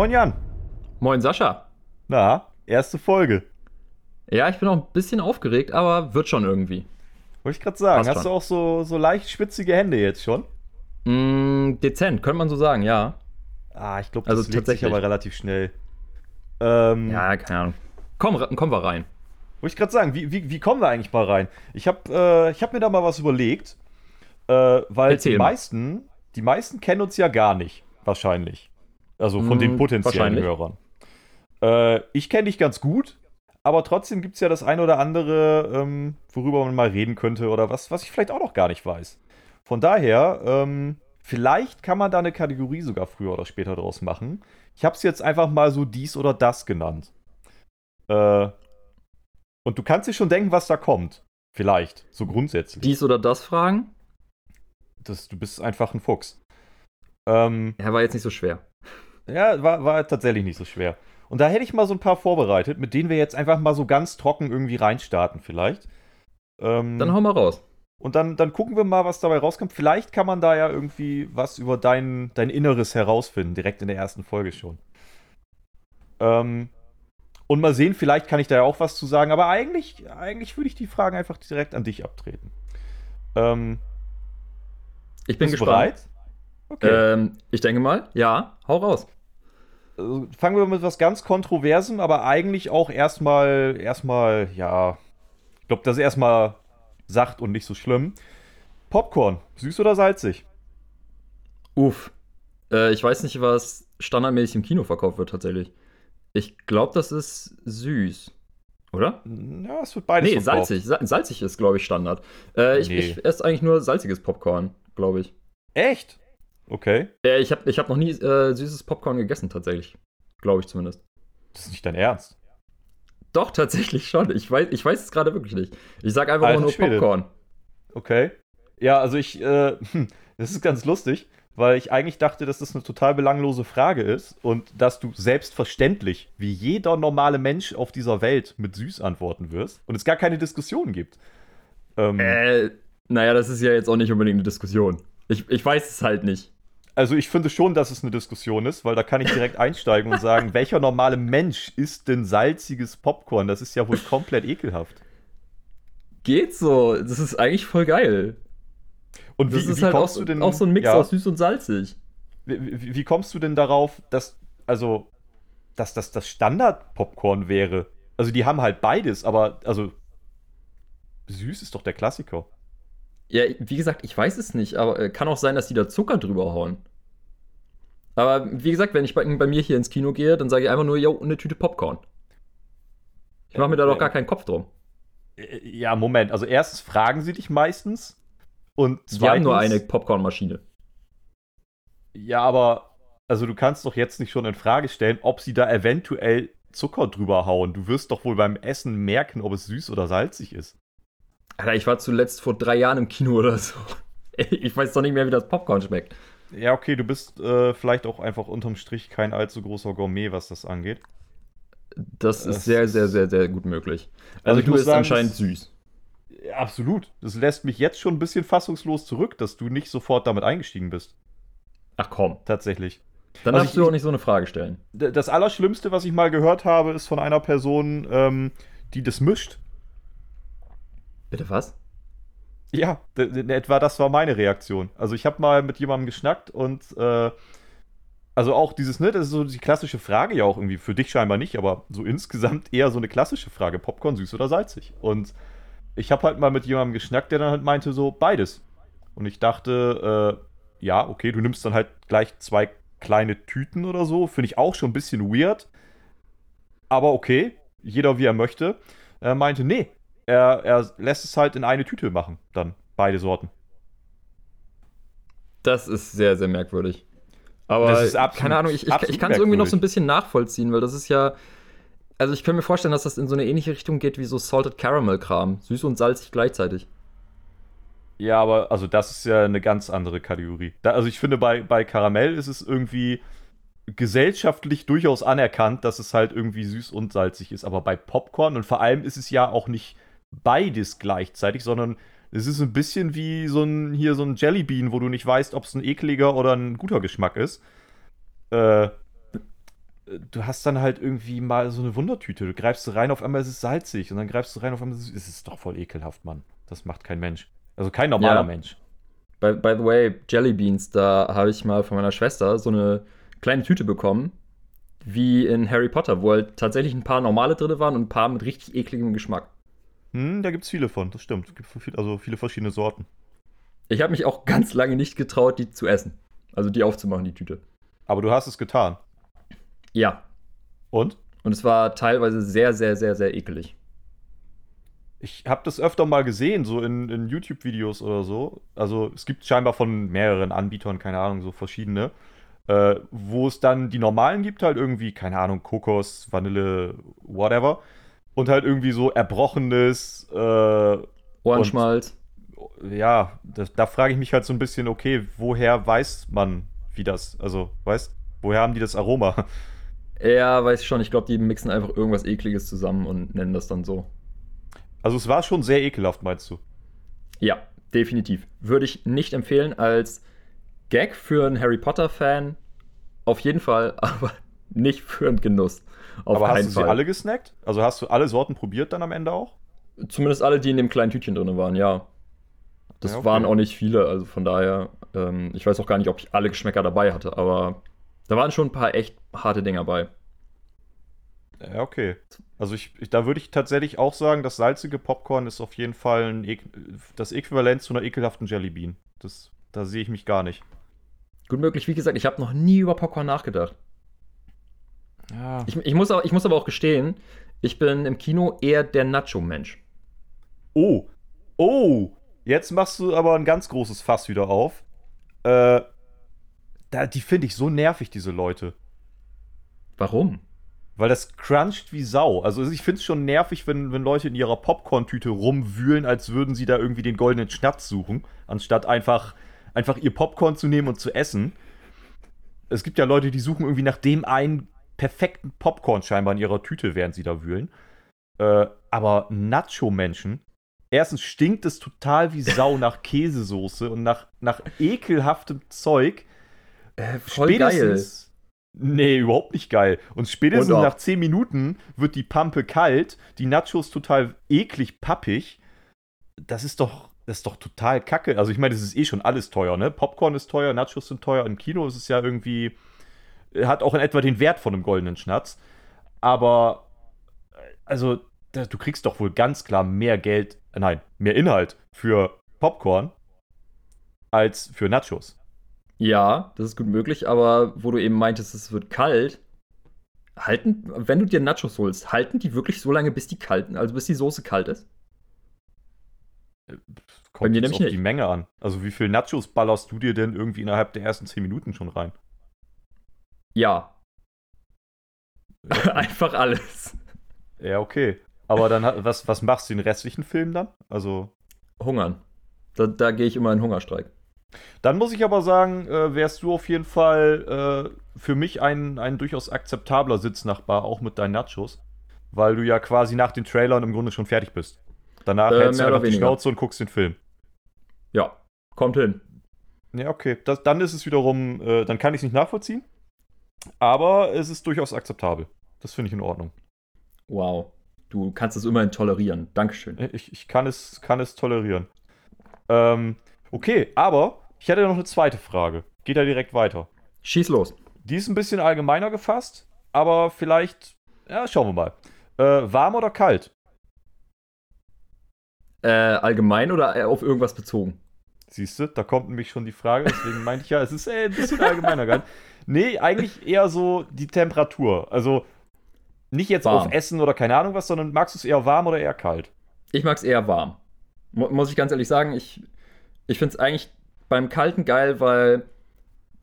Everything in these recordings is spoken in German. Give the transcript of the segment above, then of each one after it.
Moin Jan. Moin Sascha. Na, erste Folge. Ja, ich bin auch ein bisschen aufgeregt, aber wird schon irgendwie. Wollte ich gerade sagen, Passt hast schon. du auch so, so leicht schwitzige Hände jetzt schon? Mm, dezent, könnte man so sagen, ja. Ah, ich glaube, das Also tatsächlich. aber relativ schnell. Ähm, Ja, keine Ahnung. Komm, kommen wir rein. Wollte ich gerade sagen, wie, wie, wie kommen wir eigentlich mal rein? Ich habe äh, ich hab mir da mal was überlegt, äh, weil Erzähl die mal. meisten, die meisten kennen uns ja gar nicht, wahrscheinlich. Also von Mm, den potenziellen. Hörern. Äh, ich kenne dich ganz gut, aber trotzdem gibt es ja das ein oder andere, ähm, worüber man mal reden könnte oder was, was ich vielleicht auch noch gar nicht weiß. Von daher, ähm, vielleicht kann man da eine Kategorie sogar früher oder später draus machen. Ich habe es jetzt einfach mal so dies oder das genannt. Äh, und du kannst dir schon denken, was da kommt. Vielleicht, so grundsätzlich. Dies oder das fragen? Das, du bist einfach ein Fuchs. Ähm, Ja, war jetzt nicht so schwer. Ja, war, war tatsächlich nicht so schwer. Und da hätte ich mal so ein paar vorbereitet, mit denen wir jetzt einfach mal so ganz trocken irgendwie reinstarten, vielleicht. Ähm, Dann hau mal raus. und dann, dann gucken wir mal, was dabei rauskommt. Vielleicht kann man da ja irgendwie was über dein, dein Inneres herausfinden, direkt in der ersten Folge schon. Ähm, und mal sehen, vielleicht kann ich da ja auch was zu sagen, aber eigentlich, eigentlich würde ich die Fragen einfach direkt an dich abtreten. Ähm, Ich bin gespannt. bereit? Okay. Ähm, ich denke mal, ja, hau raus. Also fangen wir mit was ganz Kontroversem, aber eigentlich auch erstmal, erstmal, ja, ich glaube, das ist erstmal sacht und nicht so schlimm. Popcorn, süß oder salzig? Uff. Äh, ich weiß nicht, was standardmäßig im Kino verkauft wird, tatsächlich. Ich glaube, das ist süß. Oder? Ja, es wird beides nee, verkauft. salzig. Sa salzig ist, glaube ich, Standard. Äh, ich, Nee. ich esse eigentlich nur salziges Popcorn, glaube ich. Echt? Okay. Äh, ich habe ich hab noch nie äh, süßes Popcorn gegessen, tatsächlich. Glaube ich zumindest. Das ist nicht dein Ernst. Doch, tatsächlich schon. Ich weiß, ich weiß es gerade wirklich nicht. Ich sag einfach Alter nur Schwede. Popcorn. Okay. Ja, also ich, äh, das ist ganz lustig, weil ich eigentlich dachte, dass das eine total belanglose Frage ist und dass du selbstverständlich, wie jeder normale Mensch auf dieser Welt, mit süß antworten wirst und es gar keine Diskussion gibt. Ähm, Äh, naja, das ist ja jetzt auch nicht unbedingt eine Diskussion. Ich, ich weiß es halt nicht. Also ich finde schon, dass es eine Diskussion ist, weil da kann ich direkt einsteigen und sagen, welcher normale Mensch isst denn salziges Popcorn? Das ist ja wohl komplett ekelhaft. Geht so. Das ist eigentlich voll geil. Und Das wie, ist wie halt auch, kommst du denn auch so ein Mix ja, aus süß und salzig. wie, wie, wie kommst du denn darauf, dass also dass das das Standard Popcorn wäre? Also die haben halt beides, aber also süß ist doch der Klassiker. Ja, wie gesagt, ich weiß es nicht, aber äh, kann auch sein, dass die da Zucker drüber hauen. Aber wie gesagt, wenn ich bei, bei mir hier ins Kino gehe, dann sage ich einfach nur, yo, eine Tüte Popcorn. Ich mache mir da doch gar keinen Kopf drum. Äh, Ja, Moment, also erstens fragen sie dich meistens und zweitens Die haben nur eine Popcornmaschine. Ja, aber also du kannst doch jetzt nicht schon in Frage stellen, ob sie da eventuell Zucker drüber hauen. Du wirst doch wohl beim Essen merken, ob es süß oder salzig ist. Alter, ich war zuletzt vor drei Jahren im Kino oder so. Ich weiß doch nicht mehr, wie das Popcorn schmeckt. Ja, okay, du bist äh, vielleicht auch einfach unterm Strich kein allzu großer Gourmet, was das angeht. Das Das ist sehr, sehr, sehr, sehr gut möglich. Also Also, du bist sagen, anscheinend süß. Absolut. Das lässt mich jetzt schon ein bisschen fassungslos zurück, dass du nicht sofort damit eingestiegen bist. Ach komm. Tatsächlich. Dann Also darfst ich- du auch nicht so eine Frage stellen. Das Allerschlimmste, was ich mal gehört habe, ist von einer Person, ähm, die das mischt. Bitte was? Ja, d- d- etwa das war meine Reaktion. Also ich habe mal mit jemandem geschnackt und äh, also auch dieses, ne, das ist so die klassische Frage ja auch irgendwie, für dich scheinbar nicht, aber so insgesamt eher so eine klassische Frage, Popcorn süß oder salzig. Und ich habe halt mal mit jemandem geschnackt, der dann halt meinte so, beides. Und ich dachte, äh, ja, okay, du nimmst dann halt gleich zwei kleine Tüten oder so, finde ich auch schon ein bisschen weird. Aber okay, jeder wie er möchte. Er meinte, nee, er, er lässt es halt in eine Tüte machen, dann beide Sorten. Das ist sehr, sehr merkwürdig. Aber Das ist absolut- keine Ahnung, ich, ich, ich kann es irgendwie noch so ein bisschen nachvollziehen, weil das ist ja. Also ich kann mir vorstellen, dass das in so eine ähnliche Richtung geht wie so Salted Caramel Kram. Süß und salzig gleichzeitig. Ja, aber also das ist ja eine ganz andere Kategorie. Da, also ich finde, bei, bei Karamell ist es irgendwie gesellschaftlich durchaus anerkannt, dass es halt irgendwie süß und salzig ist. Aber bei Popcorn und vor allem ist es ja auch nicht beides gleichzeitig, sondern es ist ein bisschen wie so ein hier so ein Jellybean, wo du nicht weißt, ob es ein ekliger oder ein guter Geschmack ist. Äh, du hast dann halt irgendwie mal so eine Wundertüte. Du greifst rein, auf einmal ist es salzig und dann greifst du rein, auf einmal ist es, ist doch voll ekelhaft, Mann. Das macht kein Mensch. Also kein normaler ja. Mensch. By, by the way, Jelly Beans, da habe ich mal von meiner Schwester so eine kleine Tüte bekommen, wie in Harry Potter, wo halt tatsächlich ein paar normale drin waren und ein paar mit richtig ekligem Geschmack. Hm, da gibt es viele von, das stimmt. Es gibt viel, also viele verschiedene Sorten. Ich habe mich auch ganz lange nicht getraut, die zu essen. Also die aufzumachen, die Tüte. Aber du hast es getan. Ja. Und? Und es war teilweise sehr, sehr, sehr, sehr ekelig. Ich habe das öfter mal gesehen, so in, in YouTube-Videos oder so. Also es gibt scheinbar von mehreren Anbietern, keine Ahnung, so verschiedene. Äh, wo es dann die normalen gibt, halt irgendwie, keine Ahnung, Kokos, Vanille, whatever. Und halt irgendwie so erbrochenes äh, Ohrenschmalz. Und, ja, das, da frage ich mich halt so ein bisschen, okay, woher weiß man, wie das, also, weißt, woher haben die das Aroma? Ja, weiß ich schon. Ich glaube, die mixen einfach irgendwas Ekliges zusammen und nennen das dann so. Also es war schon sehr ekelhaft, meinst du? Ja, definitiv. Würde ich nicht empfehlen als Gag für einen Harry Potter-Fan. Auf jeden Fall, aber nicht für einen Genuss. Auf aber hast du Fall. sie alle gesnackt? Also hast du alle Sorten probiert dann am Ende auch? Zumindest alle, die in dem kleinen Tütchen drin waren, ja. Das ja, okay. waren auch nicht viele, also von daher, ähm, ich weiß auch gar nicht, ob ich alle Geschmäcker dabei hatte, aber da waren schon ein paar echt harte Dinger bei. Ja, okay. Also ich, ich da würde ich tatsächlich auch sagen, das salzige Popcorn ist auf jeden Fall ein, das Äquivalent zu einer ekelhaften Jellybean. Das, da sehe ich mich gar nicht. Gut möglich, wie gesagt, ich habe noch nie über Popcorn nachgedacht. Ja. Ich, ich, muss aber, ich muss aber auch gestehen, ich bin im Kino eher der Nacho-Mensch. Oh, oh, jetzt machst du aber ein ganz großes Fass wieder auf. Äh, da, die finde ich so nervig, diese Leute. Warum? Weil das cruncht wie Sau. Also ich finde es schon nervig, wenn, wenn Leute in ihrer Popcorn-Tüte rumwühlen, als würden sie da irgendwie den goldenen Schnaps suchen, anstatt einfach, einfach ihr Popcorn zu nehmen und zu essen. Es gibt ja Leute, die suchen irgendwie nach dem einen perfekten Popcorn scheinbar in ihrer Tüte, während sie da wühlen. Äh, aber Nacho-Menschen, erstens stinkt es total wie Sau nach Käsesoße und nach, nach ekelhaftem Zeug. Äh, voll Spätestens, geil Nee, überhaupt nicht geil. Und spätestens Und nach 10 Minuten wird die Pampe kalt, die Nachos total eklig pappig. Das ist doch, das ist doch total kacke. Also ich meine, das ist eh schon alles teuer, ne? Popcorn ist teuer, Nachos sind teuer. Im Kino ist es ja irgendwie, hat auch in etwa den Wert von einem goldenen Schnatz. Aber, also, du kriegst doch wohl ganz klar mehr Geld, nein, mehr Inhalt für Popcorn als für Nachos. Ja, das ist gut möglich, aber wo du eben meintest, es wird kalt, halten, wenn du dir Nachos holst, halten die wirklich so lange, bis die kalten, also bis die Soße kalt ist? Kommt Bei mir nämlich auf nicht. die Menge an. Also wie viel Nachos ballerst du dir denn irgendwie innerhalb der ersten 10 Minuten schon rein? Ja. Einfach alles. Ja, okay. Aber dann, was, was machst du den restlichen Film dann? Also. Hungern. Da, da gehe ich immer in Hungerstreik. Dann muss ich aber sagen, äh, wärst du auf jeden Fall äh, für mich ein, ein durchaus akzeptabler Sitznachbar, auch mit deinen Nachos. Weil du ja quasi nach den Trailern im Grunde schon fertig bist. Danach äh, hältst du einfach die Schnauze und guckst den Film. Ja, kommt hin. Ja, okay. Das, dann ist es wiederum, äh, dann kann ich es nicht nachvollziehen. Aber es ist durchaus akzeptabel. Das finde ich in Ordnung. Wow. Du kannst es immerhin tolerieren. Dankeschön. Ich, ich kann, es, kann es tolerieren. Ähm, Okay, aber ich hätte noch eine zweite Frage. Geht da direkt weiter. Schieß los. Die ist ein bisschen allgemeiner gefasst, aber vielleicht, ja, schauen wir mal. Äh, warm oder kalt? Äh, allgemein oder auf irgendwas bezogen? Siehst du, da kommt nämlich schon die Frage, deswegen meinte ich ja, es ist äh, ein bisschen allgemeiner gehalten. Nee, eigentlich eher so die Temperatur. Also nicht jetzt warm. auf Essen oder keine Ahnung was, sondern magst du es eher warm oder eher kalt? Ich mag es eher warm. muss ich ganz ehrlich sagen, ich ich finde es eigentlich beim Kalten geil, weil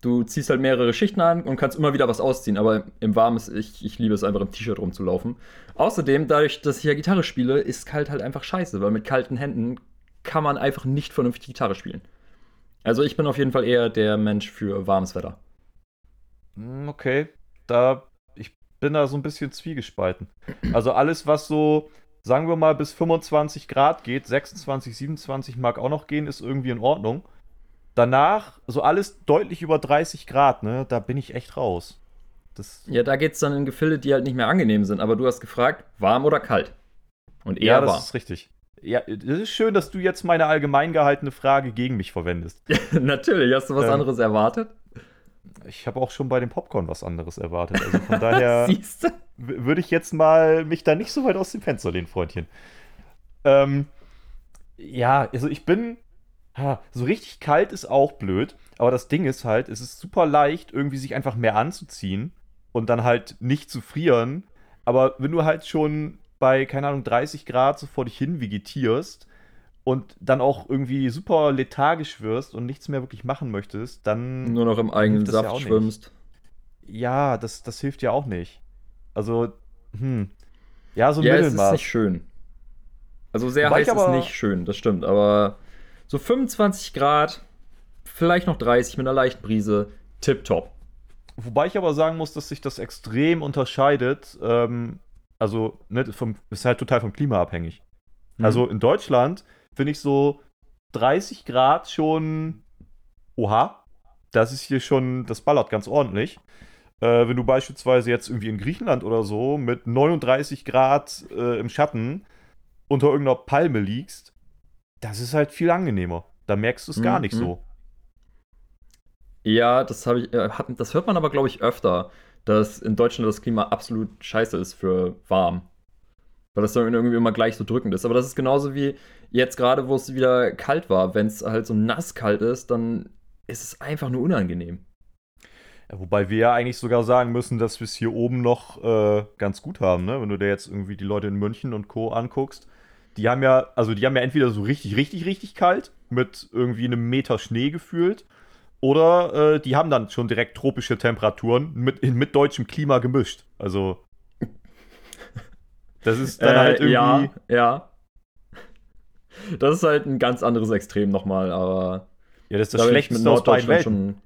du ziehst halt mehrere Schichten an und kannst immer wieder was ausziehen. Aber im Warmen ist, ich, ich liebe es einfach im T-Shirt rumzulaufen. Außerdem, dadurch, dass ich ja Gitarre spiele, ist kalt halt einfach scheiße, weil mit kalten Händen kann man einfach nicht vernünftig Gitarre spielen. Also ich bin auf jeden Fall eher der Mensch für warmes Wetter. Hm, okay, da ich bin da so ein bisschen zwiegespalten. Also alles, was so sagen wir mal, bis 25 Grad geht, 26, 27 mag auch noch gehen, ist irgendwie in Ordnung. Danach, so alles deutlich über 30 Grad, ne, da bin ich echt raus. Das, Ja, da geht es dann in Gefilde, die halt nicht mehr angenehm sind. Aber du hast gefragt, warm oder kalt? Und ja, eher das warm. ist richtig. Ja, es ist schön, dass du jetzt meine allgemein gehaltene Frage gegen mich verwendest. Natürlich, hast du was Ähm, anderes erwartet? Ich habe auch schon bei dem Popcorn was anderes erwartet. Also von daher würde ich jetzt mal mich da nicht so weit aus dem Fenster lehnen, Freundchen. Ähm, ja, also ich bin. Ha, so richtig kalt ist auch blöd, aber das Ding ist halt, es ist super leicht, irgendwie sich einfach mehr anzuziehen und dann halt nicht zu frieren. Aber wenn du halt schon bei, keine Ahnung, 30 Grad so vor dich hin vegetierst und dann auch irgendwie super lethargisch wirst und nichts mehr wirklich machen möchtest, dann. Nur noch im eigenen ja Saft nicht. schwimmst. Ja, das, das hilft ja auch nicht. Also, hm. Ja, so ein ja, es ist Mittelmaß. nicht schön. Also sehr Wobei heiß ich ist aber- nicht schön, das stimmt. Aber so 25 Grad, vielleicht noch 30 mit einer leichten Brise, tipptopp. Wobei ich aber sagen muss, dass sich das extrem unterscheidet. Ähm, also, ne, vom, ist halt total vom Klima abhängig. Mhm. Also in Deutschland finde ich so 30 Grad schon. Oha, das ist hier schon, das ballert ganz ordentlich. Äh, wenn du beispielsweise jetzt irgendwie in Griechenland oder so mit 39 Grad äh, im Schatten unter irgendeiner Palme liegst, das ist halt viel angenehmer. Da merkst du es gar Mhm, nicht so. Ja, das habe ich, äh, hat, das hört man aber, glaube ich, öfter, dass in Deutschland das Klima absolut scheiße ist für warm. Weil das dann irgendwie immer gleich so drückend ist. Aber das ist genauso wie jetzt gerade, wo es wieder kalt war. Wenn es halt so nass kalt ist, dann ist es einfach nur unangenehm. Ja, wobei wir ja eigentlich sogar sagen müssen, dass wir es hier oben noch äh, ganz gut haben, ne? Wenn du dir jetzt irgendwie die Leute in München und Co. anguckst. Die haben ja, also die haben ja entweder so richtig, richtig, richtig kalt mit irgendwie einem Meter Schnee gefühlt. Oder äh, die haben dann schon direkt tropische Temperaturen mit, mit deutschem Klima gemischt. Also. Das ist dann Äh, halt irgendwie. Ja, ja. Das ist halt ein ganz anderes Extrem nochmal, aber Ja, das ist da das ich Schlechteste aus beiden Welten. schon.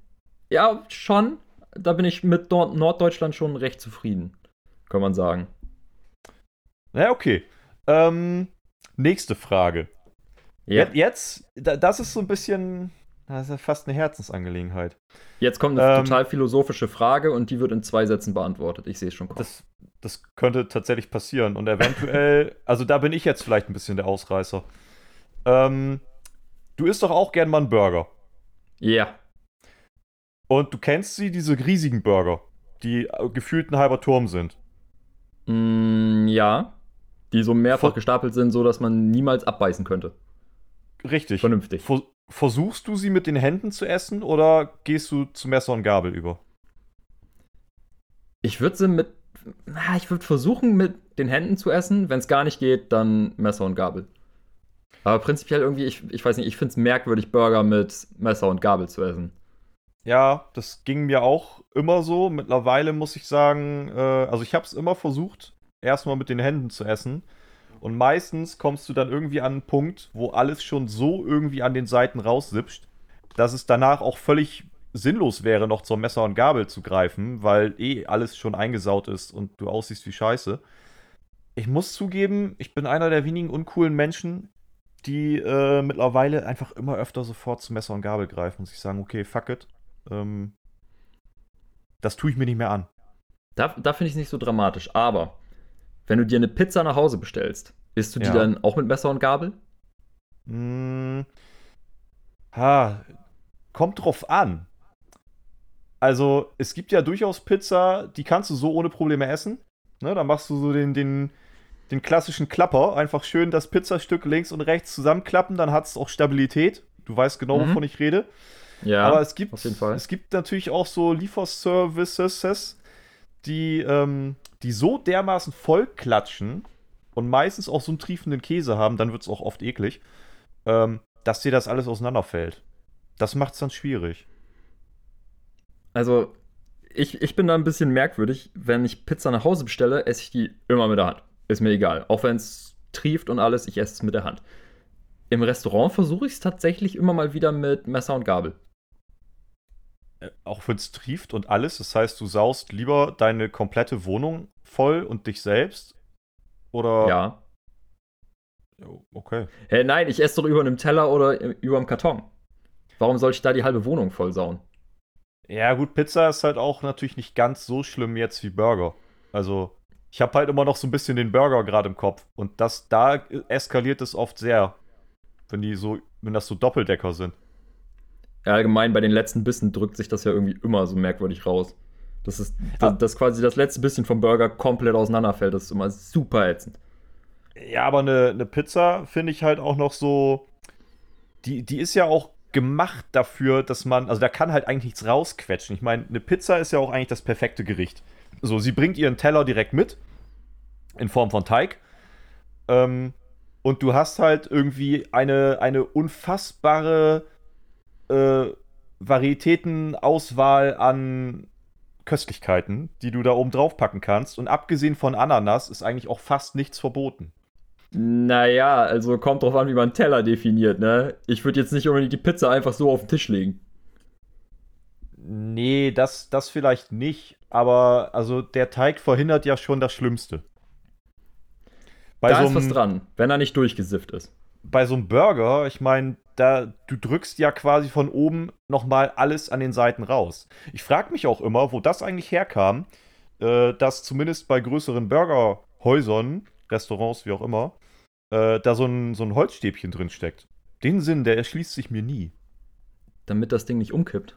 Ja, schon. Da bin ich mit Nord Norddeutschland schon recht zufrieden, kann man sagen. Na, okay. Ähm, nächste Frage. Ja. Jetzt, da- das ist so ein bisschen. Das ist ja fast eine Herzensangelegenheit. Jetzt kommt eine Ähm, total philosophische Frage und die wird in zwei Sätzen beantwortet. Ich sehe es schon kommen. Das, das könnte tatsächlich passieren. Und eventuell, also da bin ich jetzt vielleicht ein bisschen der Ausreißer. Ähm, du isst doch auch gern mal einen Burger. Ja. Und du kennst sie, diese riesigen Burger, die äh, gefühlt ein halber Turm sind. Mm, ja. Die so mehrfach Ver- gestapelt sind, so dass man niemals abbeißen könnte. Richtig. Vernünftig. Ver versuchst du sie mit den Händen zu essen oder gehst du zu Messer und Gabel über? Ich würde sie mit. Na, ich würde versuchen, mit den Händen zu essen. Wenn es gar nicht geht, dann Messer und Gabel. Aber prinzipiell irgendwie, ich, ich weiß nicht, ich finde es merkwürdig, Burger mit Messer und Gabel zu essen. Ja, das ging mir auch immer so. Mittlerweile muss ich sagen, äh, also ich habe es immer versucht, erstmal mit den Händen zu essen. Und meistens kommst du dann irgendwie an einen Punkt, wo alles schon so irgendwie an den Seiten raussipscht, dass es danach auch völlig sinnlos wäre, noch zur Messer und Gabel zu greifen, weil eh alles schon eingesaut ist und du aussiehst wie Scheiße. Ich muss zugeben, ich bin einer der wenigen uncoolen Menschen, die äh, mittlerweile einfach immer öfter sofort zu Messer und Gabel greifen und sich sagen, okay, fuck it. Ähm, das tue ich mir nicht mehr an. Da, da finde ich es nicht so dramatisch. Aber wenn du dir eine Pizza nach Hause bestellst, isst du die Ja. dann auch mit Messer und Gabel? Hm, ha, kommt drauf an. Also, es gibt ja durchaus Pizza, die kannst du so ohne Probleme essen. Ne, da machst du so den, den, den klassischen Klapper. Einfach schön das Pizzastück links und rechts zusammenklappen, dann hat es auch Stabilität. Du weißt genau, Mhm. wovon ich rede. Ja. Aber es gibt, auf jeden Fall. es gibt natürlich auch so Lieferservices, die, ähm, die so dermaßen voll klatschen und meistens auch so einen triefenden Käse haben, dann wird es auch oft eklig, ähm, dass dir das alles auseinanderfällt. Das macht es dann schwierig. Also, ich, ich bin da ein bisschen merkwürdig. Wenn ich Pizza nach Hause bestelle, esse ich die immer mit der Hand. Ist mir egal. Auch wenn es trieft und alles, ich esse es mit der Hand. Im Restaurant versuche ich es tatsächlich immer mal wieder mit Messer und Gabel. Äh, auch wenn es trieft und alles, das heißt, du saust lieber deine komplette Wohnung voll und dich selbst? Oder? Ja. Oh, Okay. Hey, nein, ich esse doch über einem Teller oder über einem Karton. Warum soll ich da die halbe Wohnung voll sauen? Ja, gut, Pizza ist halt auch natürlich nicht ganz so schlimm jetzt wie Burger. Also, ich habe halt immer noch so ein bisschen den Burger gerade im Kopf. Und das, da eskaliert es oft sehr. Wenn die so, wenn das so Doppeldecker sind. Ja, allgemein bei den letzten Bissen drückt sich das ja irgendwie immer so merkwürdig raus. Das ist, dass, dass quasi das letzte bisschen vom Burger komplett auseinanderfällt. Das ist immer super ätzend. Ja, aber eine, eine Pizza finde ich halt auch noch so. Die, die ist ja auch gemacht dafür, dass man. Also da kann halt eigentlich nichts rausquetschen. Ich meine, eine Pizza ist ja auch eigentlich das perfekte Gericht. So, sie bringt ihren Teller direkt mit. In Form von Teig. Ähm, und du hast halt irgendwie eine, eine unfassbare äh, Varietätenauswahl an Köstlichkeiten, die du da oben drauf packen kannst. Und abgesehen von Ananas ist eigentlich auch fast nichts verboten. Naja, also kommt drauf an, wie man Teller definiert, ne? Ich würde jetzt nicht unbedingt die Pizza einfach so auf den Tisch legen. Nee, das, das vielleicht nicht, aber also der Teig verhindert ja schon das Schlimmste. Bei da so ist was dran, wenn er nicht durchgesifft ist. bei so einem Burger, ich meine, da du drückst ja quasi von oben nochmal alles an den Seiten raus. Ich frage mich auch immer, wo das eigentlich herkam, äh, dass zumindest bei größeren Burgerhäusern, Restaurants, wie auch immer, äh, da so ein, so ein Holzstäbchen drin steckt. Den Sinn, der erschließt sich mir nie. Damit das Ding nicht umkippt.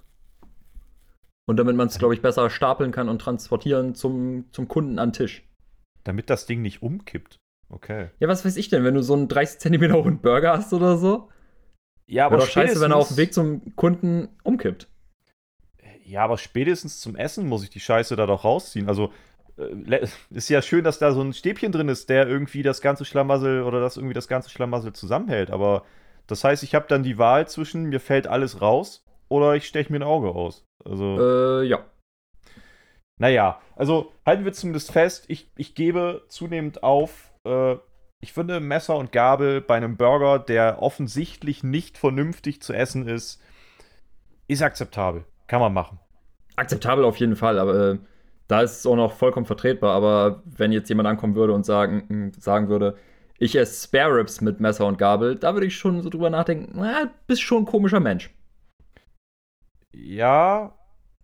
Und damit man es, glaube ich, besser stapeln kann und transportieren zum, zum Kunden an den Tisch. Damit das Ding nicht umkippt. Okay. Ja, was weiß ich denn, wenn du so einen 30 cm hohen Burger hast oder so? Ja, Wäre doch scheiße, wenn er auf dem Weg zum Kunden umkippt. Ja, aber spätestens zum Essen muss ich die Scheiße da doch rausziehen. Also, äh, ist ja schön, dass da so ein Stäbchen drin ist, der irgendwie das ganze Schlamassel oder das irgendwie das ganze Schlamassel zusammenhält. Aber das heißt, ich habe dann die Wahl zwischen, mir fällt alles raus oder ich steche mir ein Auge aus. Also, Äh, ja. naja, also halten wir zumindest fest, ich, ich gebe zunehmend auf. Äh, ich finde Messer und Gabel bei einem Burger, der offensichtlich nicht vernünftig zu essen ist, ist akzeptabel. Kann man machen. Akzeptabel auf jeden Fall, aber äh, da ist es auch noch vollkommen vertretbar. Aber wenn jetzt jemand ankommen würde und sagen, mh, sagen würde, ich esse Spare Ribs mit Messer und Gabel, da würde ich schon so drüber nachdenken, na, bist schon ein komischer Mensch. Ja,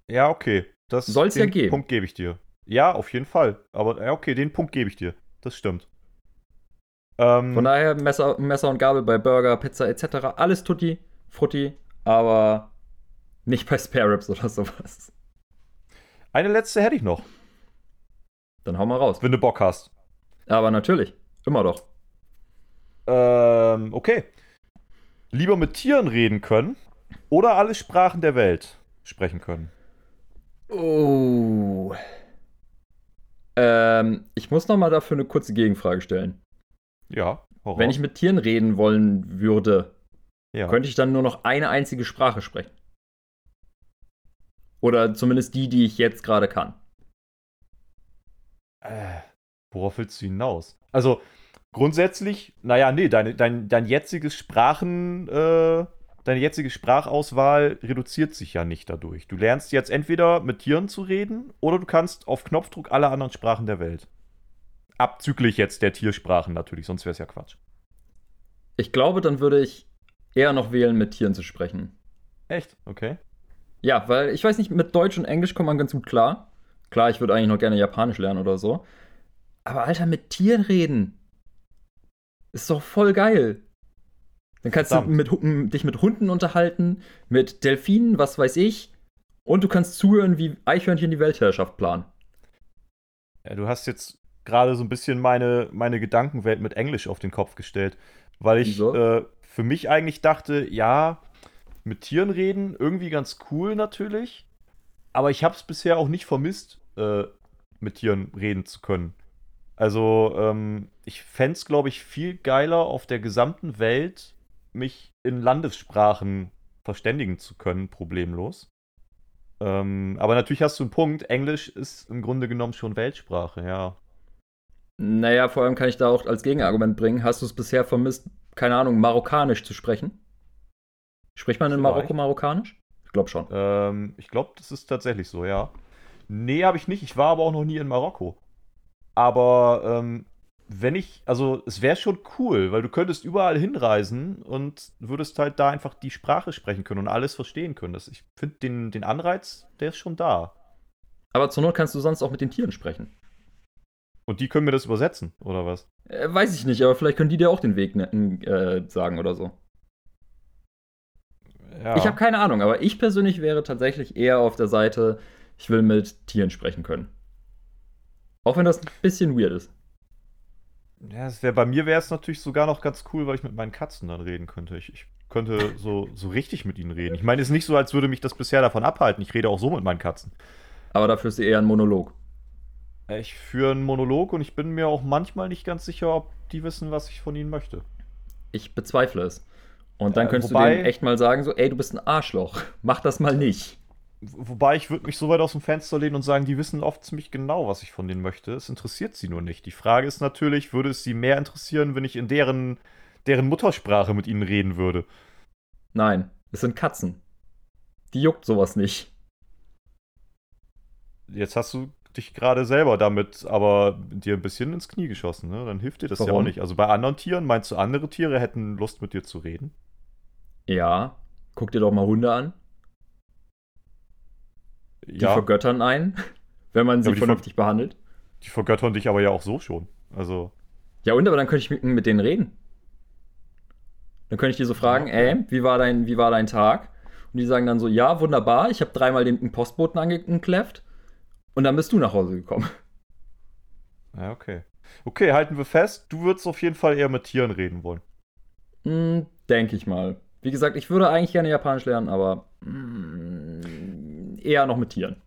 ja, okay. Das, Soll's ja den geben. Punkt gebe ich dir. Ja, auf jeden Fall. Aber ja, okay, den Punkt gebe ich dir. Das stimmt. Ähm, Von daher Messer, Messer und Gabel bei Burger, Pizza etc. Alles tutti, frutti, aber nicht bei Spare Ribs oder sowas. eine letzte hätte ich noch, Dann hau mal raus. wenn du Bock hast. Aber natürlich, immer doch. Ähm, okay. Lieber mit Tieren reden können oder alle Sprachen der Welt sprechen können. Oh. Ähm, ich muss noch mal dafür eine kurze Gegenfrage stellen. Ja, hau Wenn ich mit Tieren reden wollen würde, ja. könnte ich dann nur noch eine einzige Sprache sprechen. Oder zumindest die, die ich jetzt gerade kann. Äh, worauf willst du hinaus? Also, grundsätzlich, naja, nee, deine, dein, dein jetziges Sprachen, äh, deine jetzige Sprachauswahl reduziert sich ja nicht dadurch. Du lernst jetzt entweder mit Tieren zu reden oder du kannst auf Knopfdruck alle anderen Sprachen der Welt. Abzüglich jetzt der Tiersprachen natürlich, sonst wäre es ja Quatsch. Ich glaube, dann würde ich eher noch wählen, mit Tieren zu sprechen. Echt? Okay. Ja, weil ich weiß nicht, mit Deutsch und Englisch kommt man ganz gut klar. Klar, ich würde eigentlich noch gerne Japanisch lernen oder so. Aber Alter, mit Tieren reden. Ist doch voll geil. Dann kannst Verdammt. du mit, dich mit Hunden unterhalten, mit Delfinen, was weiß ich. Und du kannst zuhören, wie Eichhörnchen die Weltherrschaft planen. Ja, du hast jetzt gerade so ein bisschen meine, meine Gedankenwelt mit Englisch auf den Kopf gestellt. Weil ich Wieso? äh, für mich eigentlich dachte, ja, mit Tieren reden, irgendwie ganz cool natürlich. Aber ich habe es bisher auch nicht vermisst, äh, mit Tieren reden zu können. Also, ähm, ich fände es, glaube ich, viel geiler, auf der gesamten Welt mich in Landessprachen verständigen zu können, problemlos. Ähm, aber natürlich hast du einen Punkt. Englisch ist im Grunde genommen schon Weltsprache, ja. Naja, vor allem kann ich da auch als Gegenargument bringen. Hast du es bisher vermisst, keine Ahnung, Marokkanisch zu sprechen? Spricht man in Vielleicht. Marokko Marokkanisch? Ich glaube schon. Ähm, ich glaube, das ist tatsächlich so, ja. Nee, habe ich nicht. Ich war aber auch noch nie in Marokko. Aber ähm, wenn ich, also es wäre schon cool, weil du könntest überall hinreisen und würdest halt da einfach die Sprache sprechen können und alles verstehen können. Das, ich finde den, den Anreiz, der ist schon da. Aber zur Not kannst du sonst auch mit den Tieren sprechen. Und die können mir das übersetzen, oder was? Äh, weiß ich nicht, aber vielleicht können die dir auch den Weg ne, äh, sagen oder so. Ja. Ich habe keine Ahnung, aber ich persönlich wäre tatsächlich eher auf der Seite, ich will mit Tieren sprechen können. Auch wenn das ein bisschen weird ist. Ja, es wär, bei mir wäre es natürlich sogar noch ganz cool, weil ich mit meinen Katzen dann reden könnte. Ich, ich könnte so, so richtig mit ihnen reden. Ich meine, es ist nicht so, als würde mich das bisher davon abhalten. Ich rede auch so mit meinen Katzen. Aber dafür ist sie eher ein Monolog. Ich führe einen Monolog und ich bin mir auch manchmal nicht ganz sicher, ob die wissen, was ich von ihnen möchte. Ich bezweifle es. Und dann äh, könntest wobei, du denen echt mal sagen, so, ey, du bist ein Arschloch. Mach das mal nicht. Wobei ich würde mich so weit aus dem Fenster lehnen und sagen, die wissen oft ziemlich genau, was ich von denen möchte. Es interessiert sie nur nicht. Die Frage ist natürlich, würde es sie mehr interessieren, wenn ich in deren, deren Muttersprache mit ihnen reden würde? Nein, es sind Katzen. Die juckt sowas nicht. Jetzt hast du dich gerade selber damit aber dir ein bisschen ins Knie geschossen, ne? Dann hilft dir das Warum? ja auch nicht. Also bei anderen Tieren, meinst du, andere Tiere hätten Lust mit dir zu reden? Ja. Guck dir doch mal Hunde an. Die ja. vergöttern einen, wenn man sie ja, vernünftig behandelt. Die vergöttern dich aber ja auch so schon. Also. Ja, und aber dann könnte ich mit, mit denen reden. Dann könnte ich dir so fragen, ja. ey, wie war, dein, wie war dein Tag? Und die sagen dann so, ja, wunderbar, ich habe dreimal den Postboten angekläfft und dann bist du nach Hause gekommen. Ja, okay. Okay, halten wir fest, du würdest auf jeden Fall eher mit Tieren reden wollen. Mm, Denke ich mal. Wie gesagt, ich würde eigentlich gerne Japanisch lernen, aber mm, eher noch mit Tieren.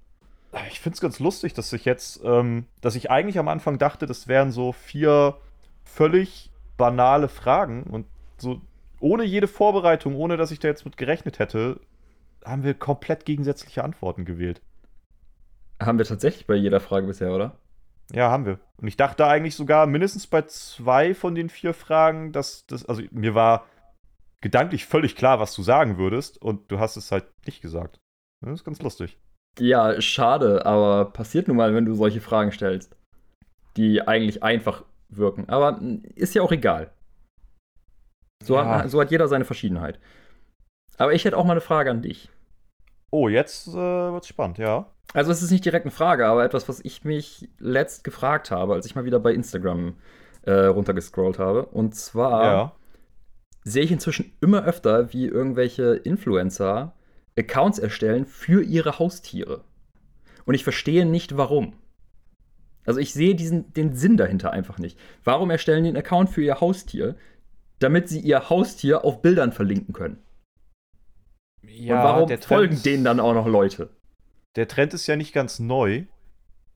Ich finde es ganz lustig, dass ich jetzt, ähm, dass ich eigentlich am Anfang dachte, das wären so vier völlig banale Fragen und so ohne jede Vorbereitung, ohne dass ich da jetzt mit gerechnet hätte, haben wir komplett gegensätzliche Antworten gewählt. Haben wir tatsächlich bei jeder Frage bisher, oder? Ja, haben wir. Und ich dachte eigentlich sogar mindestens bei zwei von den vier Fragen, dass das, also mir war gedanklich völlig klar, was du sagen würdest und du hast es halt nicht gesagt. Das ist ganz lustig. Ja, schade, aber passiert nun mal, wenn du solche Fragen stellst, die eigentlich einfach wirken. Aber ist ja auch egal. So, ja. hat, so hat jeder seine Verschiedenheit. Aber ich hätte auch mal eine Frage an dich. Oh, jetzt äh, wird's spannend, ja. Also es ist nicht direkt eine Frage, aber etwas, was ich mich letzt gefragt habe, als ich mal wieder bei Instagram äh, runtergescrollt habe. Und zwar ja. sehe ich inzwischen immer öfter, wie irgendwelche Influencer Accounts erstellen für ihre Haustiere. Und ich verstehe nicht, warum. Also ich sehe diesen, den Sinn dahinter einfach nicht. Warum erstellen die einen Account für ihr Haustier, damit sie ihr Haustier auf Bildern verlinken können? Ja, Und warum folgen denen dann auch noch Leute? Der Trend ist ja nicht ganz neu.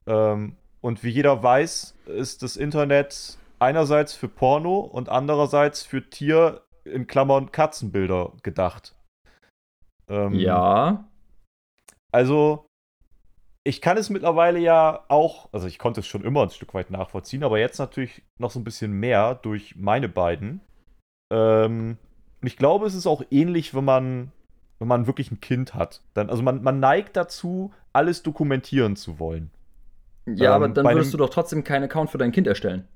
Ähm, und wie jeder weiß, ist das Internet einerseits für Porno und andererseits für Tier in Klammern Katzenbilder gedacht. Ähm, ja. Also, ich kann es mittlerweile ja auch, also ich konnte es schon immer ein Stück weit nachvollziehen, aber jetzt natürlich noch so ein bisschen mehr durch meine beiden. Ähm, und ich glaube, es ist auch ähnlich, wenn man wenn man wirklich ein Kind hat. Dann, also man, man neigt dazu, alles dokumentieren zu wollen. Ja, ähm, aber dann würdest du doch trotzdem keinen Account für dein Kind erstellen.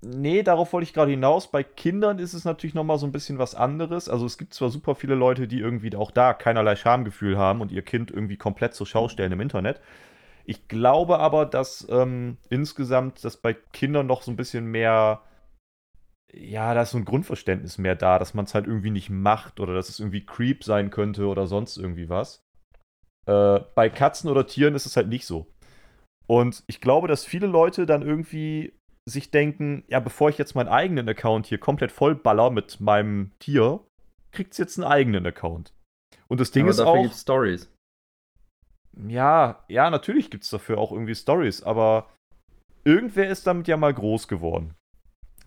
Nee, darauf wollte ich gerade hinaus. Bei Kindern ist es natürlich nochmal so ein bisschen was anderes. Also es gibt zwar super viele Leute, die irgendwie auch da keinerlei Schamgefühl haben und ihr Kind irgendwie komplett zur Schau stellen im Internet. Ich glaube aber, dass ähm, insgesamt das bei Kindern noch so ein bisschen mehr ja, da ist so ein Grundverständnis mehr da, dass man es halt irgendwie nicht macht oder dass es irgendwie Creep sein könnte oder sonst irgendwie was. Äh, bei Katzen oder Tieren ist es halt nicht so. Und ich glaube, dass viele Leute dann irgendwie sich denken, ja, bevor ich jetzt meinen eigenen Account hier komplett vollballer mit meinem Tier, kriegt es jetzt einen eigenen Account. Und das Ding aber ist dafür auch. Gibt's Stories. Ja, ja, natürlich gibt es dafür auch irgendwie Stories, aber irgendwer ist damit ja mal groß geworden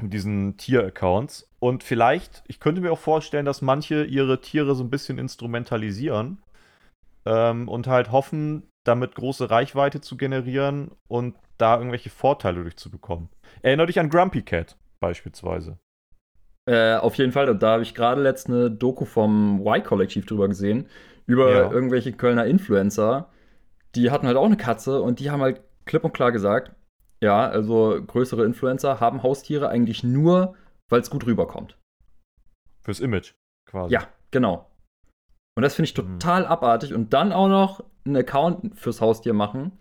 mit diesen Tier-Accounts. Und vielleicht, ich könnte mir auch vorstellen, dass manche ihre Tiere so ein bisschen instrumentalisieren ähm, und halt hoffen, damit große Reichweite zu generieren und da irgendwelche Vorteile durchzubekommen. Erinnere dich an Grumpy Cat beispielsweise. Äh, auf jeden Fall, da habe ich gerade letzt eine Doku vom Y-Kollektiv drüber gesehen, über ja. irgendwelche Kölner Influencer. Die hatten halt auch eine Katze und die haben halt klipp und klar gesagt, Ja, also größere Influencer haben Haustiere eigentlich nur, weil es gut rüberkommt. Fürs Image, quasi. Ja, genau. Und das finde ich Mhm. total abartig. Und dann auch noch einen Account fürs Haustier machen,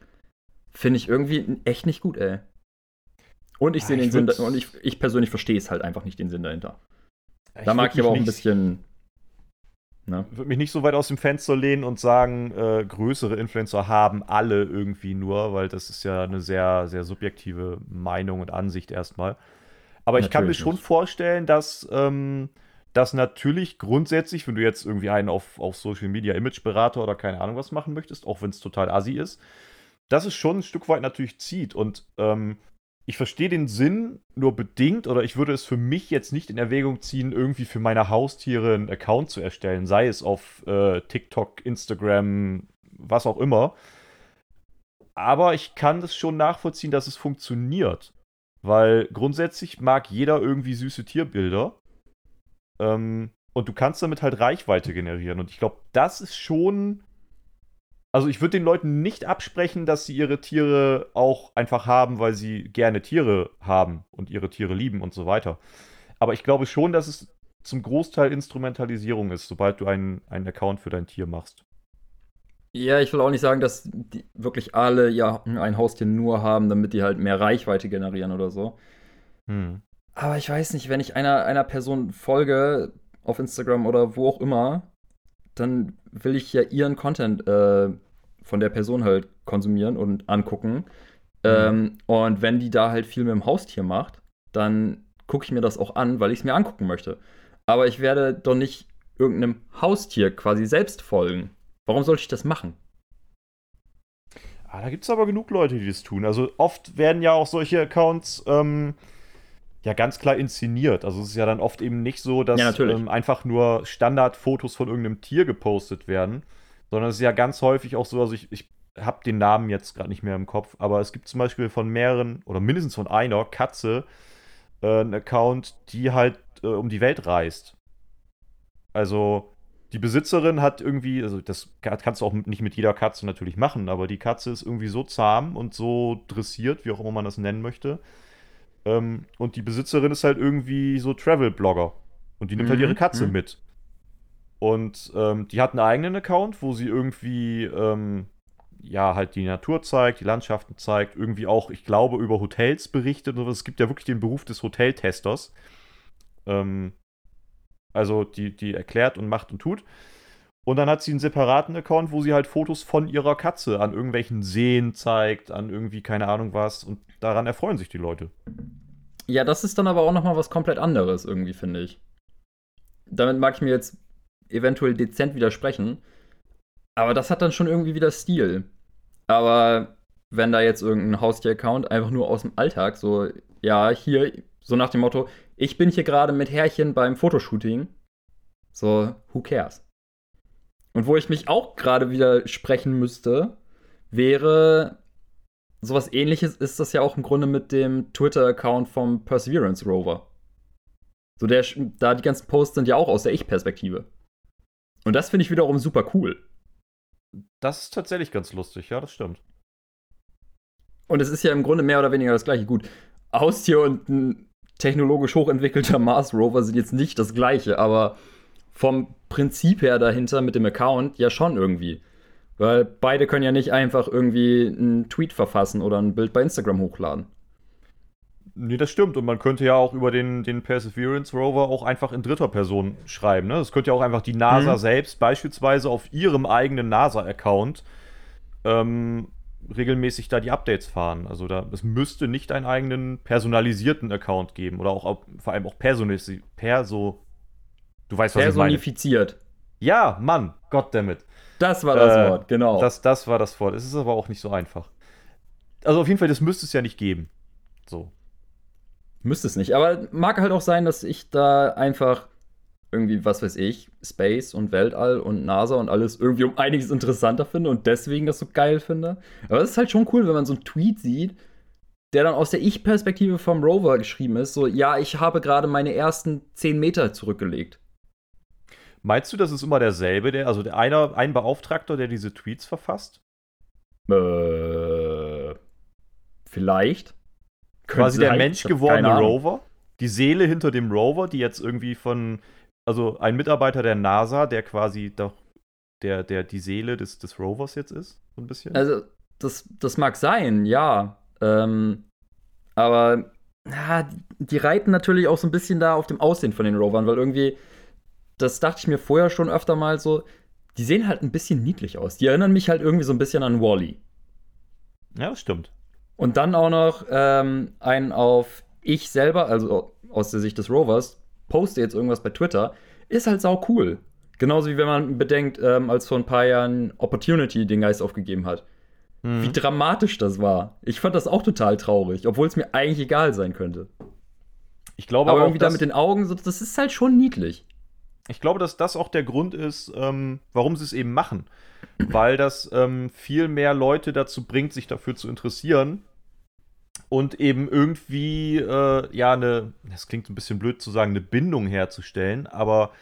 finde ich irgendwie echt nicht gut, ey. Und ich Ah, sehe den Sinn, und ich, ich persönlich verstehe es halt einfach nicht den Sinn dahinter. Ich Da mag ich aber auch ein bisschen. Ne? würde mich nicht so weit aus dem Fenster lehnen und sagen, äh, größere Influencer haben alle irgendwie nur, weil das ist ja eine sehr, sehr subjektive Meinung und Ansicht erstmal. Aber ich kann mir schon nicht. vorstellen, dass ähm, das natürlich grundsätzlich, wenn du jetzt irgendwie einen auf, auf Social Media Imageberater oder keine Ahnung was machen möchtest, auch wenn es total assi ist, dass es schon ein Stück weit natürlich zieht. Und ähm, ich verstehe den Sinn nur bedingt oder ich würde es für mich jetzt nicht in Erwägung ziehen, irgendwie für meine Haustiere einen Account zu erstellen, sei es auf äh, TikTok, Instagram, was auch immer. Aber ich kann das schon nachvollziehen, dass es funktioniert. Weil grundsätzlich mag jeder irgendwie süße Tierbilder. Ähm, und du kannst damit halt Reichweite generieren. Und ich glaube, das ist schon. Also ich würde den Leuten nicht absprechen, dass sie ihre Tiere auch einfach haben, weil sie gerne Tiere haben und ihre Tiere lieben und so weiter. Aber ich glaube schon, dass es zum Großteil Instrumentalisierung ist, sobald du einen, einen Account für dein Tier machst. Ja, ich will auch nicht sagen, dass die wirklich alle ja ein Haustier nur haben, damit die halt mehr Reichweite generieren oder so. Hm. Aber ich weiß nicht, wenn ich einer, einer Person folge auf Instagram oder wo auch immer, dann will ich ja ihren Content äh, von der Person halt konsumieren und angucken. Ähm, und wenn die da halt viel mit dem Haustier macht, dann gucke ich mir das auch an, weil ich es mir angucken möchte. Aber ich werde doch nicht irgendeinem Haustier quasi selbst folgen. Warum sollte ich das machen? Ah, da gibt es aber genug Leute, die das tun. Also oft werden ja auch solche Accounts ähm, ja ganz klar inszeniert. Also es ist ja dann oft eben nicht so, dass Ja, ähm, einfach nur Standardfotos von irgendeinem Tier gepostet werden, sondern es ist ja ganz häufig auch so, also ich, ich habe den Namen jetzt gerade nicht mehr im Kopf, aber es gibt zum Beispiel von mehreren oder mindestens von einer Katze äh, einen Account, die halt äh, um die Welt reist. Also die Besitzerin hat irgendwie, also das ka- kannst du auch nicht mit jeder Katze natürlich machen, aber die Katze ist irgendwie so zahm und so dressiert, wie auch immer man das nennen möchte. Ähm, und die Besitzerin ist halt irgendwie so Travel-Blogger. Und die nimmt halt Mhm, ihre Katze mhm. mit. Und ähm, die hat einen eigenen Account, wo sie irgendwie, ähm, ja, halt die Natur zeigt, die Landschaften zeigt, irgendwie auch, ich glaube, über Hotels berichtet. Und es gibt ja wirklich den Beruf des Hoteltesters. Ähm, also die, die erklärt und macht und tut. Und dann hat sie einen separaten Account, wo sie halt Fotos von ihrer Katze an irgendwelchen Seen zeigt, an irgendwie keine Ahnung was. Und daran erfreuen sich die Leute. Ja, das ist dann aber auch noch mal was komplett anderes irgendwie, finde ich. Damit mag ich mir jetzt eventuell dezent widersprechen, aber das hat dann schon irgendwie wieder Stil. Aber wenn da jetzt irgendein Haustier-Account einfach nur aus dem Alltag so, ja, hier, so nach dem Motto, ich bin hier gerade mit Herrchen beim Fotoshooting, so, who cares? Und wo ich mich auch gerade widersprechen müsste, wäre sowas ähnliches ist das ja auch im Grunde mit dem Twitter-Account vom Perseverance Rover. So der, da die ganzen Posts sind ja auch aus der Ich-Perspektive. Und das finde ich wiederum super cool. Das ist tatsächlich ganz lustig, ja, das stimmt. Und es ist ja im Grunde mehr oder weniger das gleiche. Gut, Haustier und ein technologisch hochentwickelter Mars Rover sind jetzt nicht das gleiche, aber vom Prinzip her dahinter mit dem Account ja schon irgendwie. Weil beide können ja nicht einfach irgendwie einen Tweet verfassen oder ein Bild bei Instagram hochladen. Nee, das stimmt. Und man könnte ja auch über den, den Perseverance Rover auch einfach in dritter Person schreiben. Ne? Das könnte ja auch einfach die NASA Mhm. selbst beispielsweise auf ihrem eigenen NASA-Account ähm, regelmäßig da die Updates fahren. Also da, es müsste nicht einen eigenen personalisierten Account geben oder auch, vor allem auch personisi perso. Du weißt, was ich meine. Personifiziert. Ja, Mann, goddammit. Das war das Äh, Wort, genau. Das, das war das Wort. Es ist aber auch nicht so einfach. Also auf jeden Fall, das müsste es ja nicht geben. So. Müsste es nicht. Aber mag halt auch sein, dass ich da einfach irgendwie, was weiß ich, Space und Weltall und NASA und alles irgendwie um einiges interessanter finde und deswegen das so geil finde. Aber es ist halt schon cool, wenn man so einen Tweet sieht, der dann aus der Ich-Perspektive vom Rover geschrieben ist. So, ja, ich habe gerade meine ersten 10 Meter zurückgelegt. Meinst du, das ist immer derselbe, der, also der einer, ein Beauftragter, der diese Tweets verfasst? Äh, vielleicht. Quasi der sein. Mensch Ich hab gewordene keine Ahnung. Rover. Die Seele hinter dem Rover, die jetzt irgendwie von, also ein Mitarbeiter der NASA, der quasi doch der, der die Seele des, des Rovers jetzt ist, so ein bisschen. Also, das, das mag sein, ja. Ähm, aber ja, die reiten natürlich auch so ein bisschen da auf dem Aussehen von den Rovern, weil irgendwie, das dachte ich mir vorher schon öfter mal so, die sehen halt ein bisschen niedlich aus. Die erinnern mich halt irgendwie so ein bisschen an Wally. ja, das stimmt. Und dann auch noch ähm, einen auf ich selber, also aus der Sicht des Rovers, poste jetzt irgendwas bei Twitter, ist halt sau cool. Genauso wie wenn man bedenkt, ähm, als vor ein paar Jahren Opportunity den Geist aufgegeben hat. Mhm. Wie dramatisch das war. Ich fand das auch total traurig, obwohl es mir eigentlich egal sein könnte. Ich glaube Aber aber, irgendwie da mit den Augen, so, das ist halt schon niedlich. Ich glaube, dass das auch der Grund ist, ähm, warum sie es eben machen. Weil das ähm, viel mehr Leute dazu bringt, sich dafür zu interessieren und eben irgendwie, äh, ja, eine, das klingt ein bisschen blöd zu sagen, eine Bindung herzustellen, aber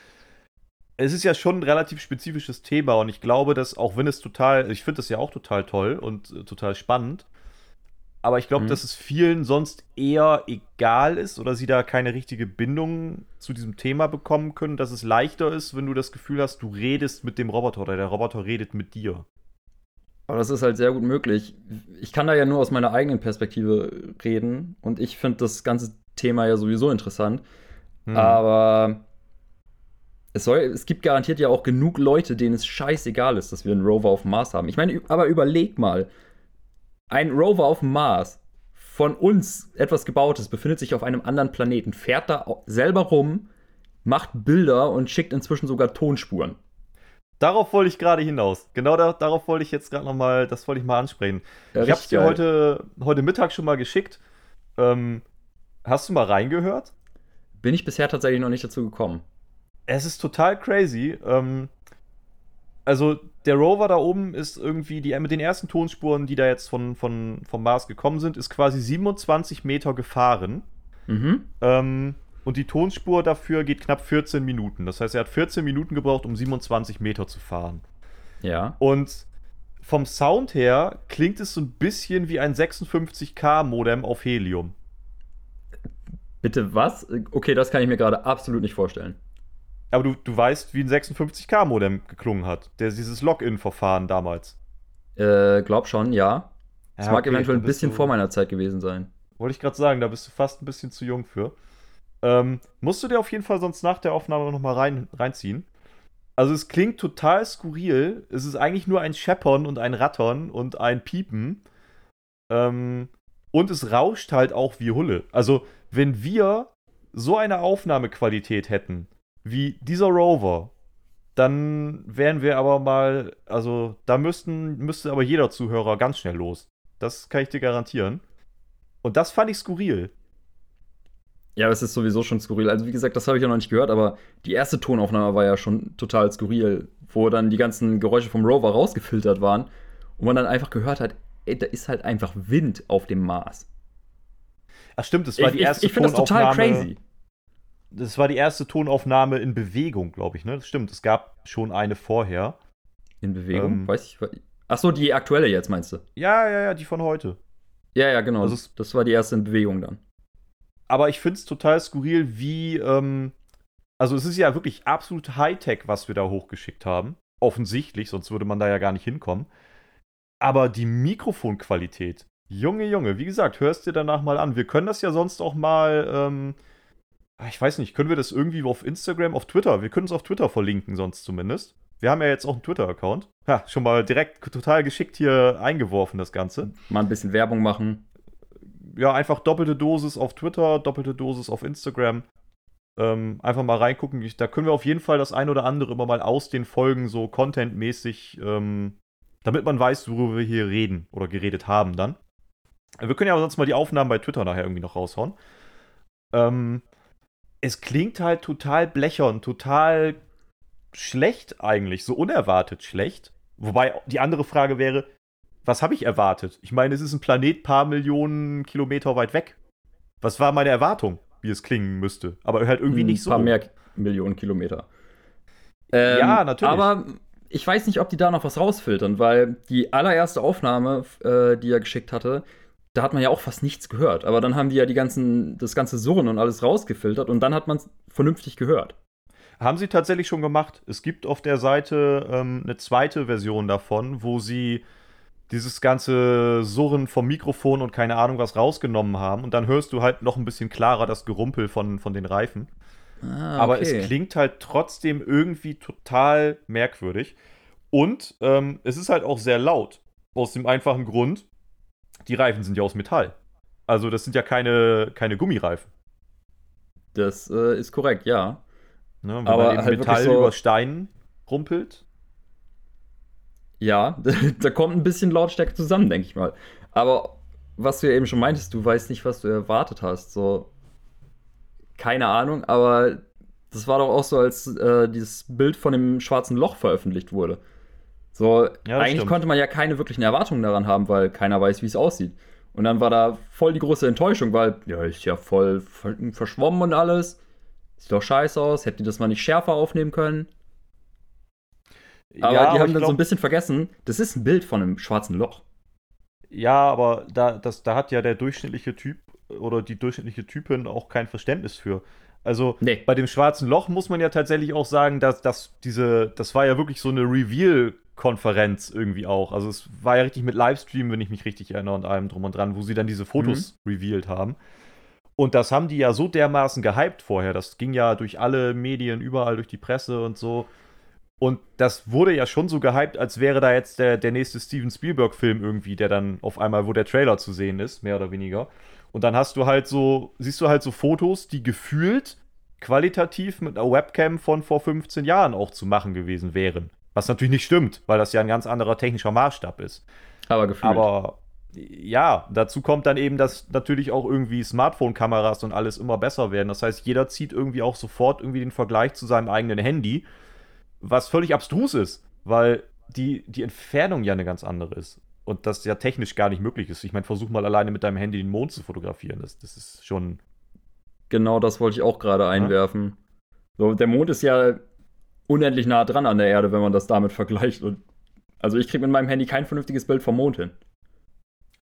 es ist ja schon ein relativ spezifisches Thema und ich glaube, dass auch wenn es total, ich finde das ja auch total toll und äh, total spannend, aber ich glaube, Mhm. dass es vielen sonst eher egal ist oder sie da keine richtige Bindung zu diesem Thema bekommen können, dass es leichter ist, wenn du das Gefühl hast, du redest mit dem Roboter oder der Roboter redet mit dir. Aber das ist halt sehr gut möglich. Ich kann da ja nur aus meiner eigenen Perspektive reden und ich finde das ganze Thema ja sowieso interessant. Hm. Aber es, soll, es gibt garantiert ja auch genug Leute, denen es scheißegal ist, dass wir einen Rover auf dem Mars haben. Ich meine, aber überleg mal, ein Rover auf dem Mars, von uns etwas gebautes, befindet sich auf einem anderen Planeten, fährt da selber rum, macht Bilder und schickt inzwischen sogar Tonspuren. Darauf wollte ich gerade hinaus. Genau da, darauf wollte ich jetzt gerade noch mal, das wollte ich mal ansprechen. Ja, ich habe es dir heute, heute Mittag schon mal geschickt. Ähm, hast du mal reingehört? Bin ich bisher tatsächlich noch nicht dazu gekommen. Es ist total crazy. Ähm, also der Rover da oben ist irgendwie die mit den ersten Tonspuren, die da jetzt von, von vom Mars gekommen sind, ist quasi 27 Meter gefahren. Mhm. Ähm, und die Tonspur dafür geht knapp 14 Minuten. Das heißt, er hat 14 Minuten gebraucht, um 27 Meter zu fahren. Ja. Und vom Sound her klingt es so ein bisschen wie ein 56K-Modem auf Helium. Bitte was? Okay, das kann ich mir gerade absolut nicht vorstellen. Aber du, du weißt, wie ein 56K-Modem geklungen hat. Der, dieses Login-Verfahren damals. Äh, glaub schon, ja. Das Ja, mag okay, eventuell ein bisschen du- vor meiner Zeit gewesen sein. Wollte ich gerade sagen, da bist du fast ein bisschen zu jung für. Ähm, musst du dir auf jeden Fall sonst nach der Aufnahme nochmal rein, reinziehen. Also es klingt total skurril. Es ist eigentlich nur ein Scheppern und ein Rattern und ein Piepen. Ähm, und es rauscht halt auch wie Hulle. Also wenn wir so eine Aufnahmequalität hätten wie dieser Rover, dann wären wir aber mal, also da müssten, müsste aber jeder Zuhörer ganz schnell los. Das kann ich dir garantieren. Und das fand ich skurril. Ja, es ist sowieso schon skurril. Also, wie gesagt, das habe ich ja noch nicht gehört, aber die erste Tonaufnahme war ja schon total skurril, wo dann die ganzen Geräusche vom Rover rausgefiltert waren und man dann einfach gehört hat, ey, da ist halt einfach Wind auf dem Mars. Ach stimmt, das war Ich, die ich, erste ich finde das total Tonaufnahme. crazy. Das war die erste Tonaufnahme in Bewegung, glaube ich, ne? Das stimmt, es gab schon eine vorher. In Bewegung? Ähm. Weiß ich. Ach so, die aktuelle jetzt meinst du? Ja, ja, ja, die von heute. Ja, ja, genau. Also es- das war die erste in Bewegung dann. Aber ich finde es total skurril, wie, ähm, also es ist ja wirklich absolut Hightech, was wir da hochgeschickt haben. Offensichtlich, sonst würde man da ja gar nicht hinkommen. Aber die Mikrofonqualität, Junge, Junge, wie gesagt, hörst dir danach mal an. Wir können das ja sonst auch mal, ähm, ich weiß nicht, können wir das irgendwie auf Instagram, auf Twitter, wir können es auf Twitter verlinken, sonst zumindest. Wir haben ja jetzt auch einen Twitter-Account. Ja, schon mal direkt total geschickt hier eingeworfen, das Ganze. Mal ein bisschen Werbung machen. ja, einfach doppelte Dosis auf Twitter, doppelte Dosis auf Instagram. Ähm, einfach mal reingucken. Ich, da können wir auf jeden Fall das ein oder andere immer mal aus den Folgen so contentmäßig, ähm, damit man weiß, worüber wir hier reden oder geredet haben dann. Wir können ja aber sonst mal die Aufnahmen bei Twitter nachher irgendwie noch raushauen. Ähm, es klingt halt total blechern, total schlecht eigentlich, so unerwartet schlecht. Wobei die andere Frage wäre, was habe ich erwartet? Ich meine, es ist ein Planet paar Millionen Kilometer weit weg. Was war meine Erwartung, wie es klingen müsste? Aber halt irgendwie nicht so. Ein paar mehr Millionen Kilometer. Ähm, Ja, natürlich. Aber ich weiß nicht, ob die da noch was rausfiltern, weil die allererste Aufnahme, äh, die er geschickt hatte, da hat man ja auch fast nichts gehört. Aber dann haben die ja die ganzen, das ganze Surren und alles rausgefiltert und dann hat man es vernünftig gehört. Haben sie tatsächlich schon gemacht. Es gibt auf der Seite ähm, eine zweite Version davon, wo sie dieses ganze Surren vom Mikrofon und keine Ahnung was rausgenommen haben. Und dann hörst du halt noch ein bisschen klarer das Gerumpel von, von den Reifen. Ah, okay. Aber es klingt halt trotzdem irgendwie total merkwürdig. Und ähm, es ist halt auch sehr laut. Aus dem einfachen Grund, die Reifen sind ja aus Metall. Also das sind ja keine, keine Gummireifen. Das äh, ist korrekt, ja. Ne, wenn Aber man eben Metall so über Stein rumpelt. Ja, da kommt ein bisschen Lautstärke zusammen, denke ich mal. Aber was du ja eben schon meintest, du weißt nicht, was du erwartet hast. So, keine Ahnung, aber das war doch auch so, als äh, dieses Bild von dem schwarzen Loch veröffentlicht wurde. So, ja, eigentlich stimmt. konnte man ja keine wirklichen Erwartungen daran haben, weil keiner weiß, wie es aussieht. Und dann war da voll die große Enttäuschung, weil, ja, ist ja voll verschwommen und alles. Sieht doch scheiße aus. Hätten die das mal nicht schärfer aufnehmen können? Aber ja, die aber haben dann glaub, so ein bisschen vergessen, das ist ein Bild von einem schwarzen Loch. Ja, aber da, das, da hat ja der durchschnittliche Typ oder die durchschnittliche Typin auch kein Verständnis für. Also nee. bei dem schwarzen Loch muss man ja tatsächlich auch sagen, dass, dass diese, das war ja wirklich so eine Reveal-Konferenz irgendwie auch. Also es war ja richtig mit Livestream, wenn ich mich richtig erinnere, und allem drum und dran, wo sie dann diese Fotos mhm. revealed haben. Und das haben die ja so dermaßen gehypt vorher. Das ging ja durch alle Medien, überall durch die Presse und so. Und das wurde ja schon so gehypt, als wäre da jetzt der, der nächste Steven Spielberg-Film irgendwie, der dann auf einmal, wo der Trailer zu sehen ist, mehr oder weniger. Und dann hast du halt so, siehst du halt so Fotos, die gefühlt qualitativ mit einer Webcam von vor 15 Jahren auch zu machen gewesen wären. Was natürlich nicht stimmt, weil das ja ein ganz anderer technischer Maßstab ist. Aber gefühlt. Aber ja, dazu kommt dann eben, dass natürlich auch irgendwie Smartphone-Kameras und alles immer besser werden. Das heißt, jeder zieht irgendwie auch sofort irgendwie den Vergleich zu seinem eigenen Handy was völlig abstrus ist, weil die, die Entfernung ja eine ganz andere ist. Und das ja technisch gar nicht möglich ist. Ich meine, versuch mal alleine mit deinem Handy den Mond zu fotografieren. Das, das ist schon. Genau das wollte ich auch gerade einwerfen. Ja? So, der Mond ist ja unendlich nah dran an der Erde, wenn man das damit vergleicht. Und also ich kriege mit meinem Handy kein vernünftiges Bild vom Mond hin.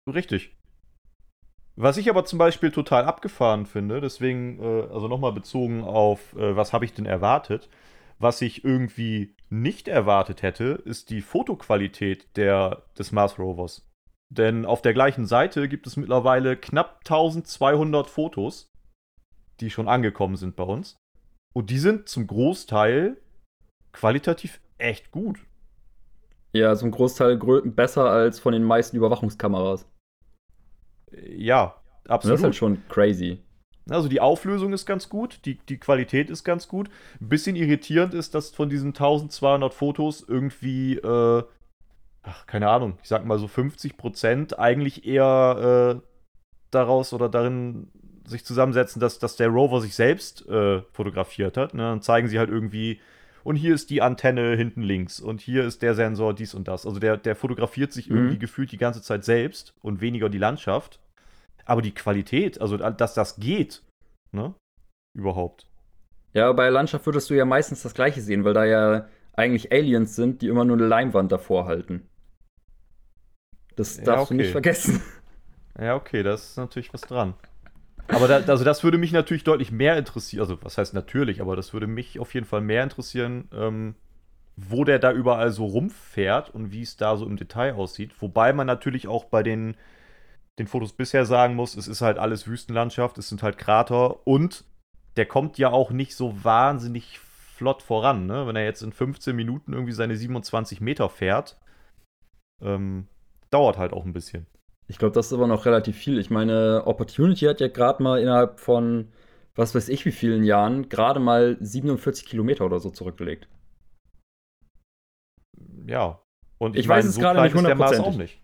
Richtig. Was ich aber zum Beispiel total abgefahren finde, deswegen, äh, also nochmal bezogen auf, äh, was habe ich denn erwartet, was ich irgendwie nicht erwartet hätte, ist die Fotoqualität der, des Mars Rovers. Denn auf der gleichen Seite gibt es mittlerweile knapp 1200 Fotos, die schon angekommen sind bei uns. Und die sind zum Großteil qualitativ echt gut. Ja, zum Großteil besser als von den meisten Überwachungskameras. Ja, absolut. Das ist halt schon crazy. Also die Auflösung ist ganz gut, die, die Qualität ist ganz gut. Ein bisschen irritierend ist, dass von diesen 1200 Fotos irgendwie, äh, ach, keine Ahnung, ich sag mal so 50 Prozent eigentlich eher äh, daraus oder darin sich zusammensetzen, dass, dass der Rover sich selbst äh, fotografiert hat. Ne? Dann zeigen sie halt irgendwie, und hier ist die Antenne hinten links und hier ist der Sensor, dies und das. Also der, der fotografiert sich mhm. irgendwie gefühlt die ganze Zeit selbst und weniger die Landschaft. Aber die Qualität, also dass das geht, ne? Überhaupt. Ja, bei Landschaft würdest du ja meistens das gleiche sehen, weil da ja eigentlich Aliens sind, die immer nur eine Leinwand davor halten. Das darfst ja, okay. du nicht vergessen. Ja, okay, da ist natürlich was dran. Aber da, also das würde mich natürlich deutlich mehr interessieren. Also, was heißt natürlich, aber das würde mich auf jeden Fall mehr interessieren, ähm, wo der da überall so rumfährt und wie es da so im Detail aussieht. Wobei man natürlich auch bei den den Fotos bisher sagen muss, es ist halt alles Wüstenlandschaft, es sind halt Krater und der kommt ja auch nicht so wahnsinnig flott voran, ne? Wenn er jetzt in 15 Minuten irgendwie seine 27 Meter fährt, ähm, dauert halt auch ein bisschen. Ich glaube, das ist aber noch relativ viel. Ich meine, Opportunity hat ja gerade mal innerhalb von was weiß ich wie vielen Jahren gerade mal 47 Kilometer oder so zurückgelegt. Ja. Und ich, ich weiß es so gerade nicht hundertprozentig.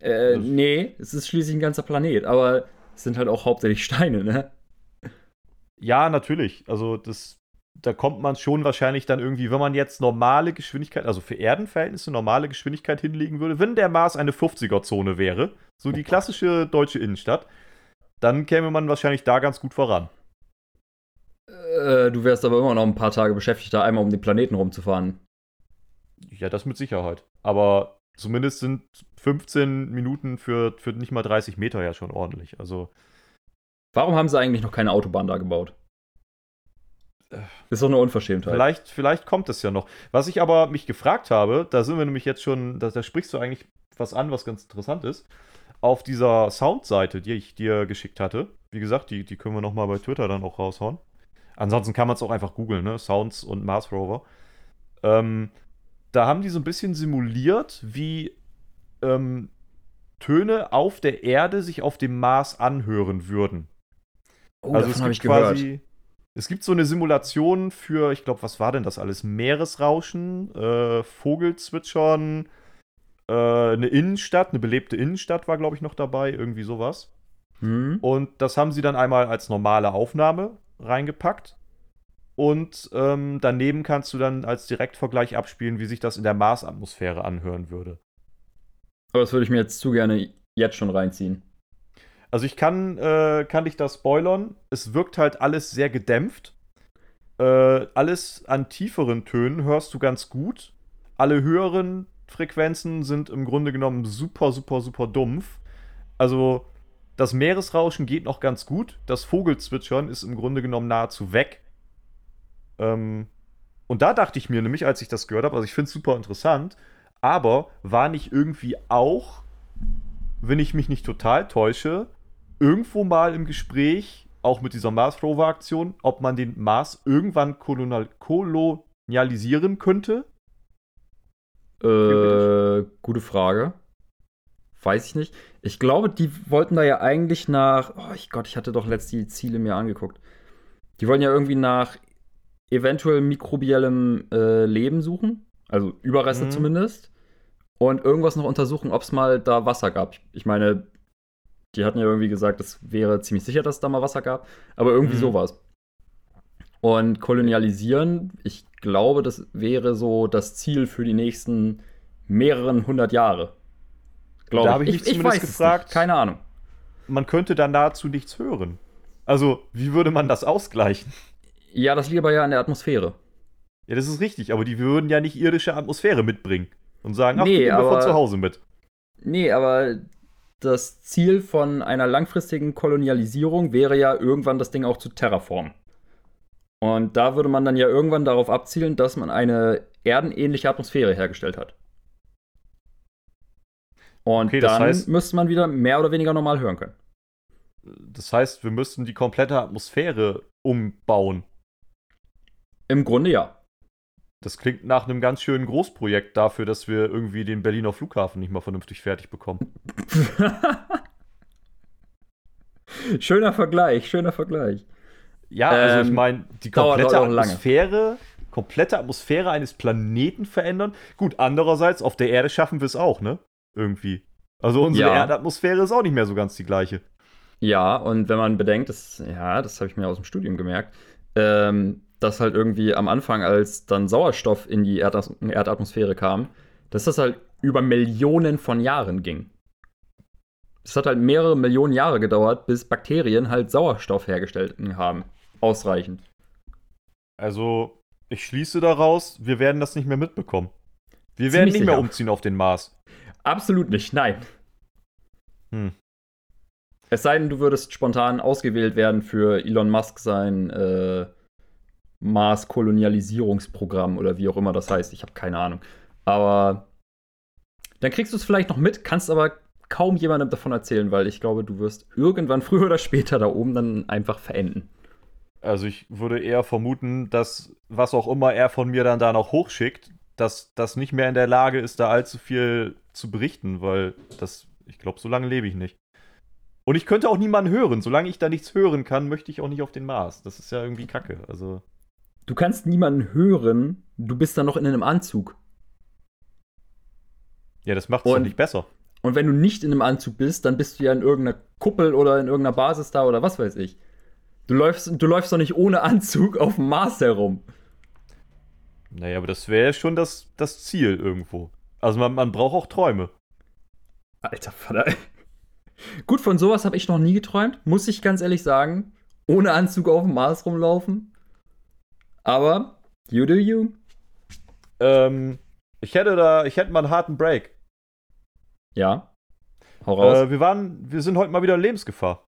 Äh, nee, es ist schließlich ein ganzer Planet, aber es sind halt auch hauptsächlich Steine, ne? Ja, natürlich. Also das, da kommt man schon wahrscheinlich dann irgendwie, wenn man jetzt normale Geschwindigkeit, also für Erdenverhältnisse normale Geschwindigkeit hinlegen würde, wenn der Mars eine 50er-Zone wäre, so die klassische deutsche Innenstadt, dann käme man wahrscheinlich da ganz gut voran. Äh, du wärst aber immer noch ein paar Tage beschäftigt, da einmal um den Planeten rumzufahren. Ja, das mit Sicherheit. Aber zumindest sind 15 Minuten für, für nicht mal 30 Meter ja schon ordentlich. Also. Warum haben sie eigentlich noch keine Autobahn da gebaut? Ist doch eine Unverschämtheit. Vielleicht, vielleicht kommt es ja noch. Was ich aber mich gefragt habe, da sind wir nämlich jetzt schon, da, da sprichst du eigentlich was an, was ganz interessant ist. Auf dieser Soundseite, die ich dir geschickt hatte, wie gesagt, die, die können wir nochmal bei Twitter dann auch raushauen. Ansonsten kann man es auch einfach googeln, ne? Sounds und Mars Rover. Ähm, da haben die so ein bisschen simuliert, wie ähm, Töne auf der Erde sich auf dem Mars anhören würden. Oh, also davon habe ich quasi, gehört. Es gibt so eine Simulation für, ich glaube, was war denn das alles? Meeresrauschen, äh, Vogelzwitschern, äh, eine Innenstadt, eine belebte Innenstadt war, glaube ich, noch dabei, irgendwie sowas. Hm. Und das haben sie dann einmal als normale Aufnahme reingepackt. Und ähm, daneben kannst du dann als Direktvergleich abspielen, wie sich das in der Marsatmosphäre anhören würde. Aber das würde ich mir jetzt zu gerne jetzt schon reinziehen. Also ich kann, äh, kann dich da spoilern. Es wirkt halt alles sehr gedämpft. Äh, alles an tieferen Tönen hörst du ganz gut. Alle höheren Frequenzen sind im Grunde genommen super, super, super dumpf. Also das Meeresrauschen geht noch ganz gut. Das Vogelzwitschern ist im Grunde genommen nahezu weg. Ähm, und da dachte ich mir nämlich, als ich das gehört habe, also ich finde es super interessant, aber war nicht irgendwie auch, wenn ich mich nicht total täusche, irgendwo mal im Gespräch, auch mit dieser Mars Rover Aktion, ob man den Mars irgendwann kolonial kolonialisieren könnte? Äh, gute Frage. Weiß ich nicht. Ich glaube, die wollten da ja eigentlich nach. Oh ich Gott, ich hatte doch letzt die Ziele mir angeguckt. Die wollen ja irgendwie nach eventuell mikrobiellem äh, Leben suchen. Also Überreste mhm. zumindest. Und irgendwas noch untersuchen, ob es mal da Wasser gab. Ich meine, die hatten ja irgendwie gesagt, es wäre ziemlich sicher, dass es da mal Wasser gab. Aber irgendwie mhm. sowas. Und kolonialisieren, ich glaube, das wäre so das Ziel für die nächsten mehreren hundert Jahre. Glaube da habe ich, ich mich ich, zumindest gefragt. Keine Ahnung. Man könnte dann nahezu nichts hören. Also, wie würde man das ausgleichen? Ja, das liegt aber ja an der Atmosphäre. Ja, das ist richtig, aber die würden ja nicht irdische Atmosphäre mitbringen und sagen, ach, nee, aber, von zu Hause mit. Nee, aber das Ziel von einer langfristigen Kolonialisierung wäre ja irgendwann das Ding auch zu terraformen. Und da würde man dann ja irgendwann darauf abzielen, dass man eine erdenähnliche Atmosphäre hergestellt hat. Und okay, dann heißt, müsste man wieder mehr oder weniger normal hören können. Das heißt, wir müssten die komplette Atmosphäre umbauen. Im Grunde ja. Das klingt nach einem ganz schönen Großprojekt dafür, dass wir irgendwie den Berliner Flughafen nicht mal vernünftig fertig bekommen. schöner Vergleich, schöner Vergleich. Ja, also ähm, ich meine, die komplette Atmosphäre, komplette Atmosphäre eines Planeten verändern. Gut, andererseits auf der Erde schaffen wir es auch, ne? Irgendwie. Also unsere ja. Erdatmosphäre ist auch nicht mehr so ganz die gleiche. Ja, und wenn man bedenkt, das, ja, das habe ich mir aus dem Studium gemerkt, ähm, dass halt irgendwie am Anfang, als dann Sauerstoff in die Erdas Erdatmosphäre kam, dass das halt über Millionen von Jahren ging. Es hat halt mehrere Millionen Jahre gedauert, bis Bakterien halt Sauerstoff hergestellt haben. Ausreichend. Also, ich schließe daraus, wir werden das nicht mehr mitbekommen. Wir werden nicht mehr umziehen auf den Mars. Absolut nicht, nein. Hm. Es sei denn, du würdest spontan ausgewählt werden für Elon Musk sein äh, Mars-Kolonialisierungsprogramm oder wie auch immer das heißt. Ich habe keine Ahnung. Aber dann kriegst du es vielleicht noch mit, kannst aber kaum jemandem davon erzählen, weil ich glaube, du wirst irgendwann früher oder später da oben dann einfach verenden. Also ich würde eher vermuten, dass was auch immer er von mir dann da noch hochschickt, dass das nicht mehr in der Lage ist, da allzu viel zu berichten, weil das, ich glaube, so lange lebe ich nicht. Und ich könnte auch niemanden hören. Solange ich da nichts hören kann, möchte ich auch nicht auf den Mars. Das ist ja irgendwie Kacke. Also. Du kannst niemanden hören, du bist dann noch in einem Anzug. Ja, das macht es nicht besser. Und wenn du nicht in einem Anzug bist, dann bist du ja in irgendeiner Kuppel oder in irgendeiner Basis da oder was weiß ich. Du läufst, du läufst doch nicht ohne Anzug auf dem Mars herum. Naja, aber das wäre schon das, das Ziel irgendwo. Also man, man braucht auch Träume. Alter Vater. Gut, von sowas habe ich noch nie geträumt, muss ich ganz ehrlich sagen. Ohne Anzug auf dem Mars rumlaufen. Aber, you do you. Ähm, ich hätte da, ich hätte mal einen harten Break. Ja. Hau raus. Äh, wir waren, wir sind heute mal wieder in Lebensgefahr.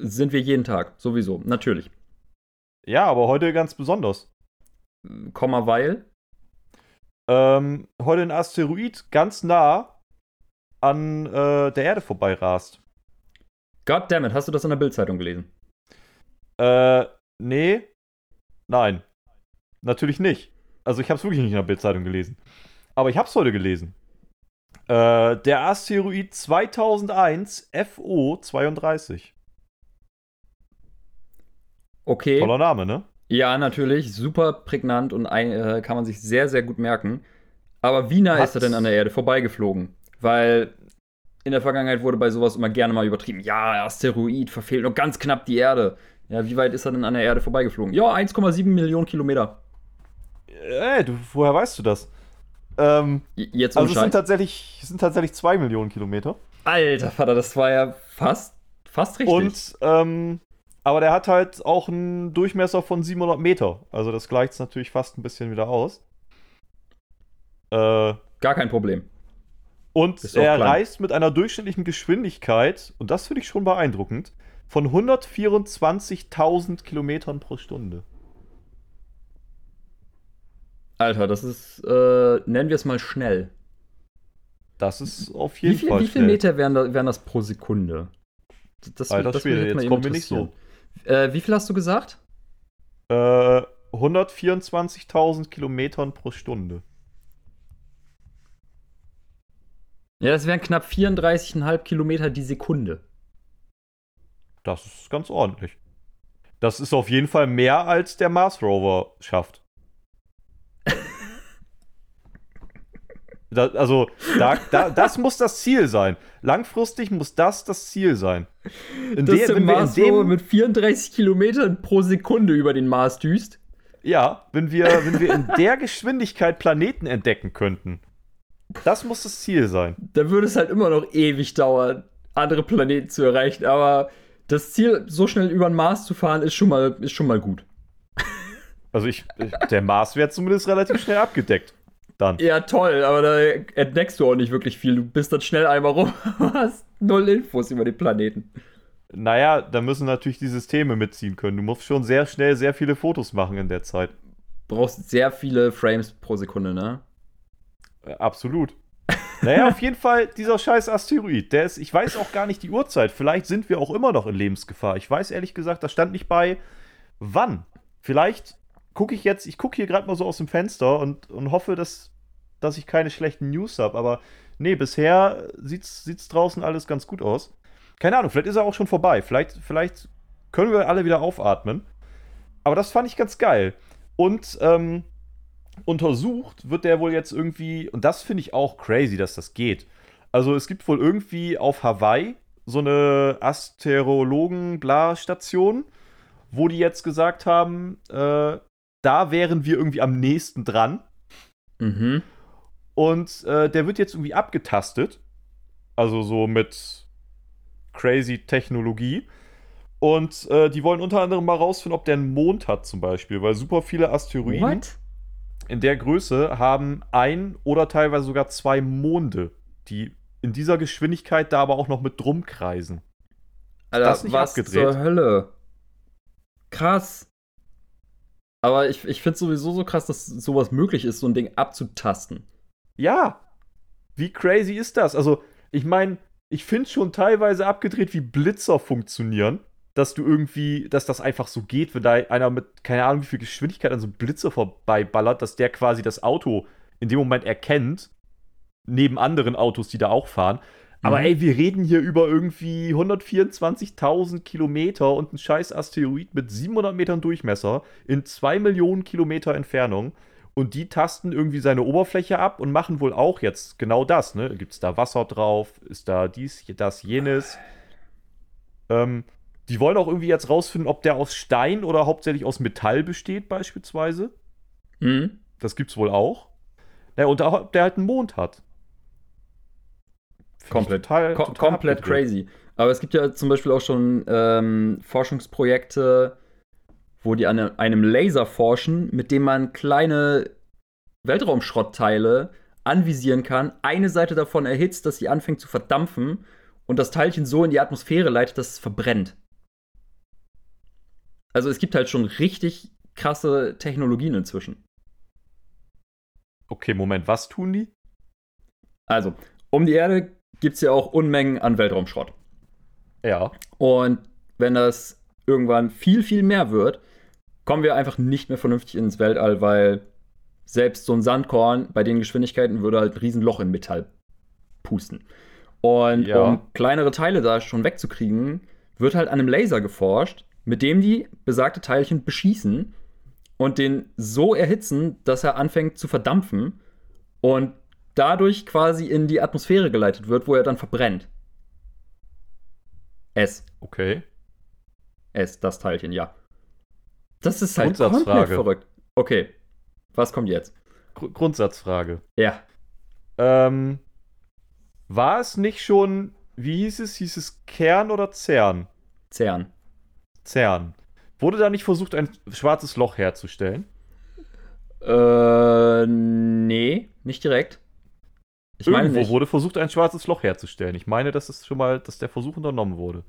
Sind wir jeden Tag, sowieso, natürlich. Ja, aber heute ganz besonders. Komma, weil. Ähm, heute ein Asteroid ganz nah an äh, der Erde vorbeirast. Goddammit, hast du das in der Bildzeitung gelesen? Äh, nee. Nein. Natürlich nicht. Also ich habe es wirklich nicht in der Bildzeitung gelesen. Aber ich habe es heute gelesen. Äh, der Asteroid 2001 FO 32. Okay. Toller Name, ne? Ja, natürlich. Super prägnant und ein, äh, kann man sich sehr, sehr gut merken. Aber wie nah Hat- ist er denn an der Erde vorbeigeflogen? Weil in der Vergangenheit wurde bei sowas immer gerne mal übertrieben. Ja, Asteroid verfehlt nur ganz knapp die Erde. Ja, wie weit ist er denn an der Erde vorbeigeflogen? Ja, 1,7 Millionen Kilometer. Ey, du, woher weißt du das? Ähm, Jetzt also es sind tatsächlich, es sind tatsächlich zwei Millionen Kilometer. Alter Vater, das war ja fast, fast richtig. Und, ähm, aber der hat halt auch einen Durchmesser von 700 Meter. Also das gleicht es natürlich fast ein bisschen wieder aus. Äh, Gar kein Problem. und er klein. reist mit einer durchschnittlichen Geschwindigkeit, und das finde ich schon beeindruckend, von 124.000 Kilometern pro Stunde. Alter, das ist, äh, nennen wir es mal schnell. Das ist auf Wie jeden viel, Fall wie viel schnell. Meter wären, da, wären das pro Sekunde? Das, Alter das Schwede, jetzt mal eben kommen wir nicht so. Äh, wie viel hast du gesagt? Äh, 124.000 Kilometern pro Stunde. Ja, das wären knapp 34,5 Kilometer die Sekunde. Das ist ganz ordentlich. Das ist auf jeden Fall mehr, als der Mars Rover schafft. Da, also, da, da, das muss das Ziel sein. Langfristig muss das das Ziel sein. In Dass der- der Mars Rover dem, mit 34 Kilometern pro Sekunde über den Mars düst. ja, wenn wir, wenn wir in der Geschwindigkeit Planeten entdecken könnten, das muss das Ziel sein. Da würde es halt immer noch ewig dauern, andere Planeten zu erreichen. Aber das Ziel, so schnell über den Mars zu fahren, ist schon mal, ist schon mal gut. Also ich, der Mars wäre zumindest relativ schnell abgedeckt. Dann. Ja, toll, aber da entdeckst du auch nicht wirklich viel. Du bist dann schnell einmal rum, hast null Infos über den Planeten. Naja, da müssen natürlich die Systeme mitziehen können. Du musst schon sehr schnell sehr viele Fotos machen in der Zeit. Brauchst sehr viele Frames pro Sekunde, ne? Äh, Absolut. Naja, auf jeden Fall dieser scheiß Asteroid. Der ist, ich weiß auch gar nicht die Uhrzeit. Vielleicht sind wir auch immer noch in Lebensgefahr. Ich weiß ehrlich gesagt, da stand nicht bei, wann. Vielleicht gucke ich jetzt, ich gucke hier gerade mal so aus dem Fenster und, und hoffe, dass, dass ich keine schlechten News habe. Aber nee, bisher sieht's, sieht's draußen alles ganz gut aus. Keine Ahnung, vielleicht ist er auch schon vorbei. Vielleicht, vielleicht können wir alle wieder aufatmen. Aber das fand ich ganz geil. Und ähm, untersucht wird der wohl jetzt irgendwie, und das finde ich auch crazy, dass das geht. Also es gibt wohl irgendwie auf Hawaii so eine Asterologen-Bla-Station, wo die jetzt gesagt haben, äh, da wären wir irgendwie am nächsten dran. Mhm. Und äh, der wird jetzt irgendwie abgetastet. Also so mit crazy Technologie. Und äh, die wollen unter anderem mal rausfinden, ob der einen Mond hat zum Beispiel, weil super viele Asteroiden What? In der Größe haben ein oder teilweise sogar zwei Monde, die in dieser Geschwindigkeit da aber auch noch mit drum kreisen. Alter, das nicht was abgedreht? zur Hölle? Krass. Aber ich, ich finde sowieso so krass, dass sowas möglich ist, so ein Ding abzutasten. Ja, wie crazy ist das? Also, ich meine, ich finde schon teilweise abgedreht, wie Blitzer funktionieren. Dass du irgendwie, dass das einfach so geht, wenn da einer mit, keine Ahnung, wie viel Geschwindigkeit an so einem Blitzer vorbeiballert, dass der quasi das Auto in dem Moment erkennt, neben anderen Autos, die da auch fahren. Aber Mhm. ey, wir reden hier über irgendwie 124.000 Kilometer und ein scheiß Asteroid mit 700 Metern Durchmesser in 2 Millionen Kilometer Entfernung. Und die tasten irgendwie seine Oberfläche ab und machen wohl auch jetzt genau das. Ne? Gibt es da Wasser drauf? Ist da dies, das, jenes? Ähm, die wollen auch irgendwie jetzt rausfinden, ob der aus Stein oder hauptsächlich aus Metall besteht, beispielsweise. Mhm. Das gibt's wohl auch. Naja, und auch, ob der halt einen Mond hat. Find Komplett. Total, total komplett crazy. Aber es gibt ja zum Beispiel auch schon ähm, Forschungsprojekte, wo die an einem Laser forschen, mit dem man kleine Weltraumschrottteile anvisieren kann, eine Seite davon erhitzt, dass sie anfängt zu verdampfen und das Teilchen so in die Atmosphäre leitet, dass es verbrennt. Also es gibt halt schon richtig krasse Technologien inzwischen. Okay, Moment, was tun die? Also, um die Erde gibt es ja auch Unmengen an Weltraumschrott. Ja. Und wenn das irgendwann viel, viel mehr wird, kommen wir einfach nicht mehr vernünftig ins Weltall, weil selbst so ein Sandkorn bei den Geschwindigkeiten würde halt ein Riesenloch in Metall pusten. Und Ja. um kleinere Teile da schon wegzukriegen, wird halt an einem Laser geforscht, mit dem die besagte Teilchen beschießen und den so erhitzen, dass er anfängt zu verdampfen und dadurch quasi in die Atmosphäre geleitet wird, wo er dann verbrennt. Es. Okay. Es, das Teilchen, ja. Das ist halt komplett verrückt. Okay. Was kommt jetzt? Gr Grundsatzfrage. Ja. Ähm, war es nicht schon, wie hieß es? Hieß es Kern oder CERN? CERN. CERN. Wurde da nicht versucht, ein schwarzes Loch herzustellen? Äh, nee, nicht direkt. Ich meine Irgendwo nicht. wurde versucht, ein schwarzes Loch herzustellen. Ich meine, dass es schon mal, dass der Versuch unternommen wurde.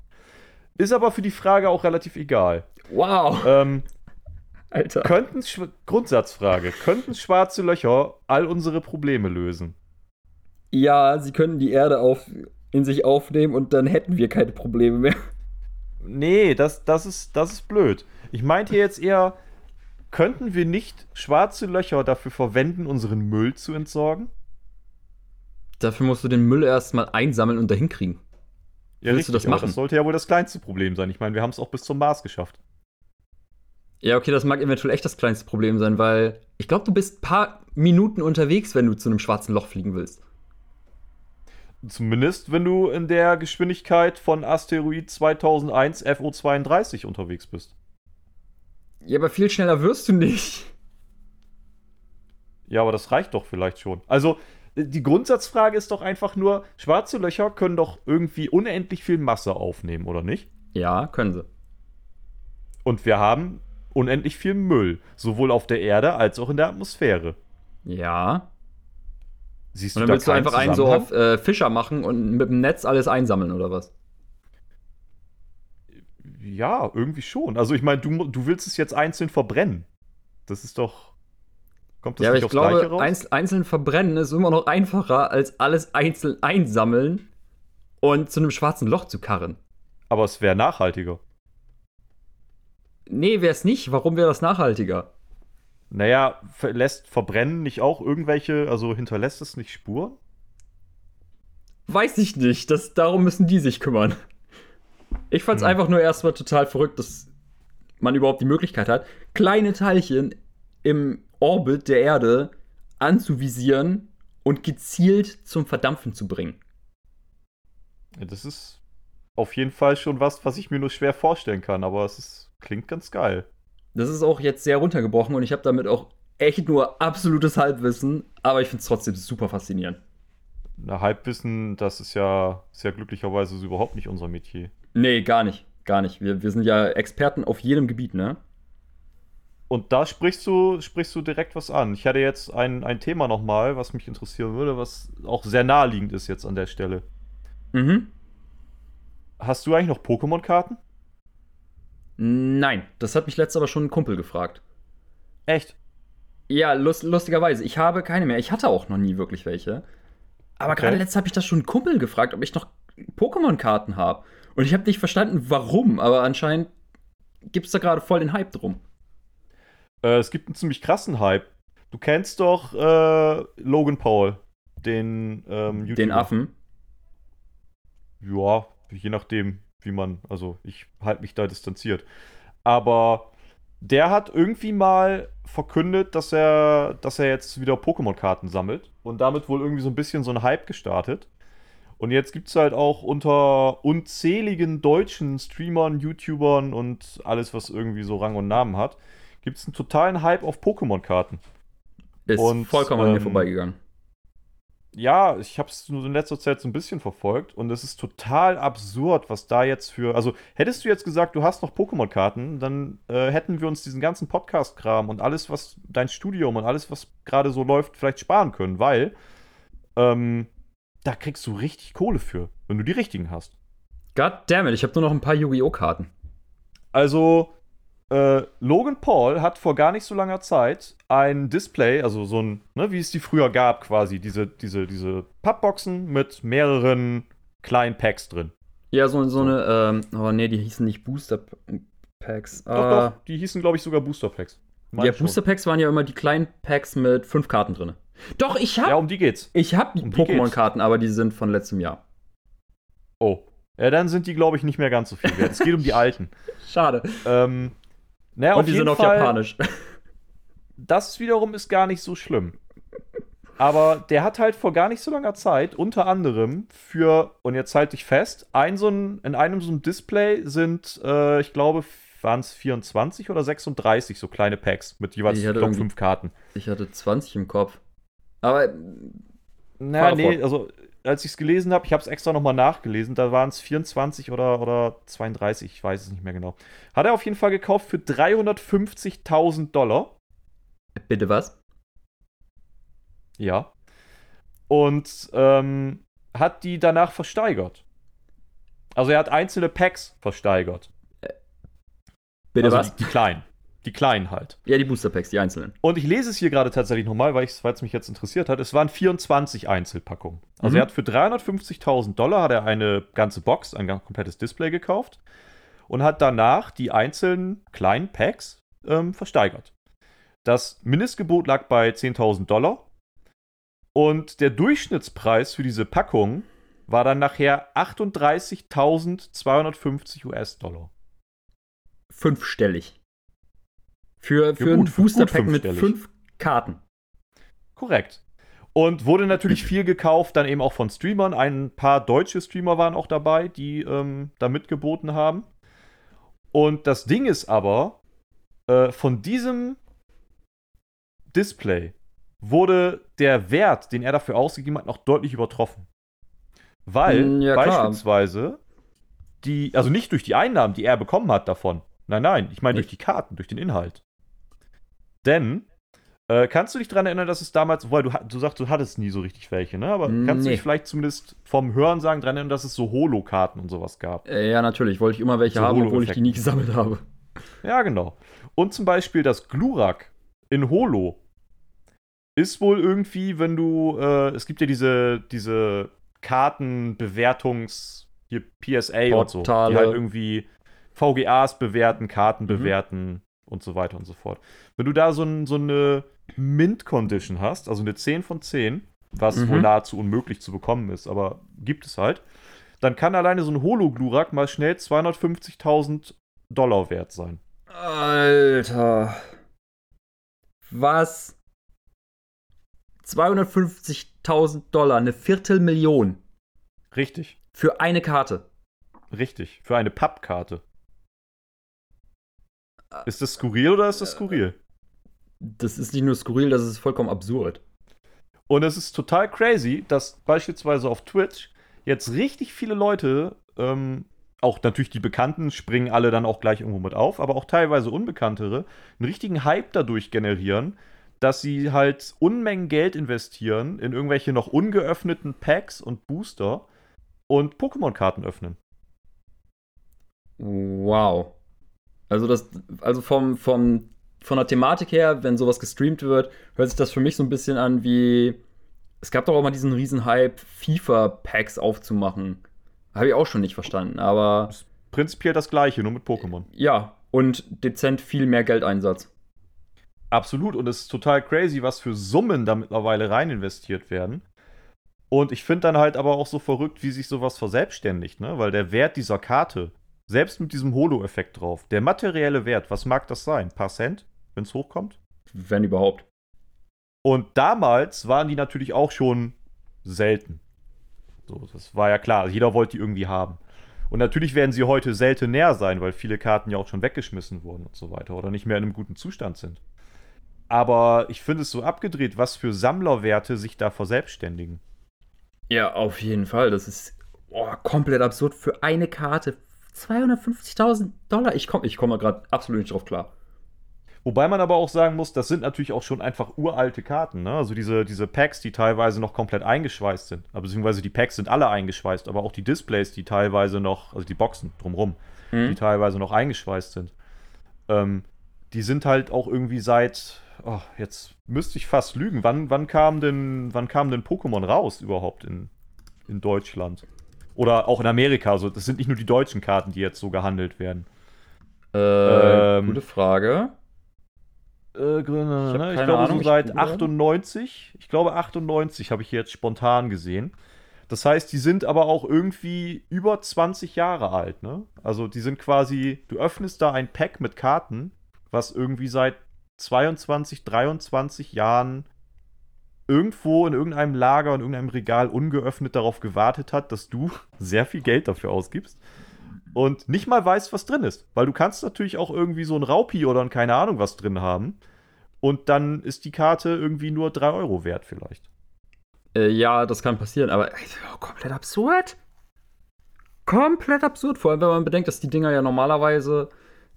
Ist aber für die Frage auch relativ egal. Wow, Ähm, Alter. könnten Grundsatzfrage, könnten schwarze Löcher all unsere Probleme lösen? Ja, sie können die Erde auf, in sich aufnehmen und dann hätten wir keine Probleme mehr. Nee, das, das, ist, das ist blöd. Ich meinte jetzt eher, könnten wir nicht schwarze Löcher dafür verwenden, unseren Müll zu entsorgen? Dafür musst du den Müll erstmal einsammeln und dahin kriegen. Ja, Willst du das machen? Das sollte ja wohl das kleinste Problem sein. Ich meine, wir haben es auch bis zum Mars geschafft. Ja, okay, das mag eventuell echt das kleinste Problem sein, weil ich glaube, du bist ein paar Minuten unterwegs, wenn du zu einem schwarzen Loch fliegen willst. Zumindest, wenn du in der Geschwindigkeit von Asteroid 2001 FO32 unterwegs bist. Ja, aber viel schneller wirst du nicht. Ja, aber das reicht doch vielleicht schon. Also, die Grundsatzfrage ist doch einfach nur, schwarze Löcher können doch irgendwie unendlich viel Masse aufnehmen, oder nicht? Ja, können sie. Und wir haben unendlich viel Müll, sowohl auf der Erde als auch in der Atmosphäre. Ja. Siehst Und du dann da willst du keinen einfach einen so auf äh, Fischer machen und mit dem Netz alles einsammeln, oder was? Ja, irgendwie schon. Also ich meine, du, du willst es jetzt einzeln verbrennen. Das ist doch. Kommt das ja, aber nicht ich aufs Gleiche glaube, raus? einz einzeln verbrennen ist immer noch einfacher, als alles einzeln einsammeln und zu einem schwarzen Loch zu karren. Aber es wäre nachhaltiger. Nee, wäre es nicht. Warum wäre das nachhaltiger? Naja, lässt Verbrennen nicht auch irgendwelche, also hinterlässt es nicht Spuren? Weiß ich nicht. Das, darum müssen die sich kümmern. Ich fand's Hm. einfach nur erstmal total verrückt, dass man überhaupt die Möglichkeit hat, kleine Teilchen im Orbit der Erde anzuvisieren und gezielt zum Verdampfen zu bringen. Das ist auf jeden Fall schon was, was ich mir nur schwer vorstellen kann, aber es ist, klingt ganz geil. Das ist auch jetzt sehr runtergebrochen und ich habe damit auch echt nur absolutes Halbwissen, aber ich find's trotzdem super faszinierend. Na, Halbwissen, das ist ja, ja glücklicherweise so überhaupt nicht unser Metier. Nee, gar nicht. Gar nicht. Wir, wir sind ja Experten auf jedem Gebiet, ne? Und da sprichst du, sprichst du direkt was an. Ich hatte jetzt ein, ein Thema nochmal, was mich interessieren würde, was auch sehr naheliegend ist jetzt an der Stelle. Mhm. Hast du eigentlich noch Pokémon-Karten? Nein, das hat mich letztes aber schon ein Kumpel gefragt. Echt? Ja, lust, lustigerweise. Ich habe keine mehr. Ich hatte auch noch nie wirklich welche. Aber Okay. gerade letztes habe ich das schon einen Kumpel gefragt, ob ich noch Pokémon-Karten habe. Und ich habe nicht verstanden, warum, aber anscheinend gibt es da gerade voll den Hype drum. Äh, es gibt einen ziemlich krassen Hype. Du kennst doch äh, Logan Paul, den ähm, Den YouTuber. Affen. Ja, je nachdem, wie man, also ich halte mich da distanziert. Aber der hat irgendwie mal verkündet, dass er, dass er jetzt wieder Pokémon-Karten sammelt und damit wohl irgendwie so ein bisschen so ein Hype gestartet. Und jetzt gibt es halt auch unter unzähligen deutschen Streamern, YouTubern und alles, was irgendwie so Rang und Namen hat, gibt es einen totalen Hype auf Pokémon-Karten. Ist Und, vollkommen an mir ähm, vorbeigegangen. Ja, ich habe es nur in letzter Zeit so ein bisschen verfolgt und es ist total absurd, was da jetzt für. Also, hättest du jetzt gesagt, du hast noch Pokémon-Karten, dann äh, hätten wir uns diesen ganzen Podcast-Kram und alles, was dein Studium und alles, was gerade so läuft, vielleicht sparen können, weil ähm, da kriegst du richtig Kohle für, wenn du die richtigen hast. God damn it, ich habe nur noch ein paar Yu-Gi-Oh! Karten. Also, äh, Logan Paul hat vor gar nicht so langer Zeit ein Display, also so ein, ne, wie es die früher gab, quasi, diese, diese, diese Pappboxen mit mehreren kleinen Packs drin. Ja, so, so eine, ähm, oh nee, die hießen nicht Booster Packs. Doch, äh, doch, die hießen, glaube ich, sogar Booster Packs. Mein ja, schon. Booster Packs waren ja immer die kleinen Packs mit fünf Karten drin. Doch, ich hab. Ja, um die geht's. Ich hab um Pokémon-Karten, aber die sind von letztem Jahr. Oh. Ja, dann sind die, glaube ich, nicht mehr ganz so viel wert. es geht um die alten. Schade. Ähm, naja, Und die sind Fall, japanisch. Das wiederum ist gar nicht so schlimm. Aber der hat halt vor gar nicht so langer Zeit unter anderem für, und jetzt halte ich fest, ein so ein, in einem so ein Display sind, äh, ich glaube, waren es 24 oder 36 so kleine Packs mit jeweils, ich glaube, fünf Karten. Ich hatte 20 im Kopf. Aber. Naja, nee, also als ich es gelesen habe, ich habe es extra nochmal nachgelesen, da waren es 24 oder, oder 32, ich weiß es nicht mehr genau. Hat er auf jeden Fall gekauft für 350.000 Dollar. Bitte was? Ja. Und ähm, hat die danach versteigert. Also er hat einzelne Packs versteigert. Bitte also was? Die, die kleinen. Die kleinen halt. Ja, die Booster Packs, die einzelnen. Und ich lese es hier gerade tatsächlich nochmal, weil es mich jetzt interessiert hat. Es waren 24 Einzelpackungen. Also Mhm. er hat für 350.000 Dollar hat er eine ganze Box, ein ganz komplettes Display gekauft und hat danach die einzelnen kleinen Packs ähm, versteigert. Das Mindestgebot lag bei 10.000 Dollar und der Durchschnittspreis für diese Packung war dann nachher 38.250 US-Dollar. Fünfstellig. Für, für Ja, gut, ein Booster gut Pack mit fünf Karten. Korrekt. Und wurde natürlich viel gekauft, dann eben auch von Streamern. Ein paar deutsche Streamer waren auch dabei, die ähm, da mitgeboten haben. Und das Ding ist aber, äh, von diesem Display wurde der Wert, den er dafür ausgegeben hat, noch deutlich übertroffen. Weil Mm, ja, beispielsweise die, also nicht durch die Einnahmen, die er bekommen hat davon. Nein, nein, ich meine durch die Karten, durch den Inhalt. Denn, äh, kannst du dich daran erinnern, dass es damals, weil du, du sagst, du hattest nie so richtig welche, ne? Aber kannst du dich vielleicht zumindest vom Hören sagen daran erinnern, dass es so Holo-Karten und sowas gab? Äh, ja, natürlich. Wollte ich immer welche So haben, obwohl ich die nie gesammelt habe. Ja, genau. Und zum Beispiel das Glurak in Holo ist wohl irgendwie, wenn du, äh, es gibt ja diese, diese Kartenbewertungs, hier PSA und so, die Portale. halt irgendwie VGAs bewerten, Karten Mhm. bewerten und so weiter und so fort. Wenn du da so, ein, so eine Mint-Condition hast, also eine 10 von 10, was Mhm. wohl nahezu unmöglich zu bekommen ist, aber gibt es halt, dann kann alleine so ein Holo-Glurak mal schnell 250.000 Dollar wert sein. Alter. Was? 250.000 Dollar, eine Viertelmillion Richtig, für eine Karte. richtig. Für eine Pappkarte. Ist das skurril oder ist das skurril? Das ist nicht nur skurril, das ist vollkommen absurd. Und es ist total crazy, dass beispielsweise auf Twitch jetzt richtig viele Leute, ähm, auch natürlich die Bekannten springen alle dann auch gleich irgendwo mit auf, aber auch teilweise Unbekanntere, einen richtigen Hype dadurch generieren, dass sie halt Unmengen Geld investieren in irgendwelche noch ungeöffneten Packs und Booster und Pokémon-Karten öffnen. Wow. Also das, also vom, vom, von der Thematik her, wenn sowas gestreamt wird, hört sich das für mich so ein bisschen an wie. Es gab doch auch mal diesen riesen Hype, FIFA-Packs aufzumachen. Habe ich auch schon nicht verstanden, aber Prinzipiell das gleiche, nur mit Pokémon. ja, und dezent viel mehr Geldeinsatz. Absolut. Und es ist total crazy, was für Summen da mittlerweile rein investiert werden. Und ich finde dann halt aber auch so verrückt, wie sich sowas verselbstständigt, ne? Weil der Wert dieser Karte, selbst mit diesem Holo-Effekt drauf, der materielle Wert, was mag das sein? Ein paar Cent, wenn es hochkommt? Wenn überhaupt. Und damals waren die natürlich auch schon selten. So, das war ja klar. Jeder wollte die irgendwie haben. Und natürlich werden sie heute seltener sein, weil viele Karten ja auch schon weggeschmissen wurden und so weiter oder nicht mehr in einem guten Zustand sind. Aber ich finde es so abgedreht, was für Sammlerwerte sich da verselbstständigen. Ja, auf jeden Fall. Das ist oh, komplett absurd für eine Karte. 250.000 Dollar. Ich komme ich komm mal gerade absolut nicht drauf klar. Wobei man aber auch sagen muss, das sind natürlich auch schon einfach uralte Karten. Ne? Also diese, diese Packs, die teilweise noch komplett eingeschweißt sind. Aber beziehungsweise die Packs sind alle eingeschweißt, aber auch die Displays, die teilweise noch, also die Boxen drumrum, mhm. die teilweise noch eingeschweißt sind. Ähm, die sind halt auch irgendwie seit, oh, jetzt müsste ich fast lügen, wann, wann kam denn, wann kam denn Pokémon raus überhaupt in, in Deutschland? Oder auch in Amerika. Also das sind nicht nur die deutschen Karten, die jetzt so gehandelt werden. Äh, ähm, gute Frage. Äh, ich, ne? ich glaube, Ahnung, so seit 98, ich glaube 98 habe ich jetzt spontan gesehen. Das heißt, die sind aber auch irgendwie über 20 Jahre alt, ne? Also die sind quasi, du öffnest da ein Pack mit Karten, was irgendwie seit 22, 23 Jahren irgendwo in irgendeinem Lager, in irgendeinem Regal ungeöffnet darauf gewartet hat, dass du sehr viel Geld dafür ausgibst und nicht mal weißt, was drin ist. Weil du kannst natürlich auch irgendwie so ein Raupi oder ein keine Ahnung was drin haben. Und dann ist die Karte irgendwie nur 3 Euro wert vielleicht. Äh, ja, das kann passieren, aber oh, komplett absurd. Komplett absurd. Vor allem, wenn man bedenkt, dass die Dinger ja normalerweise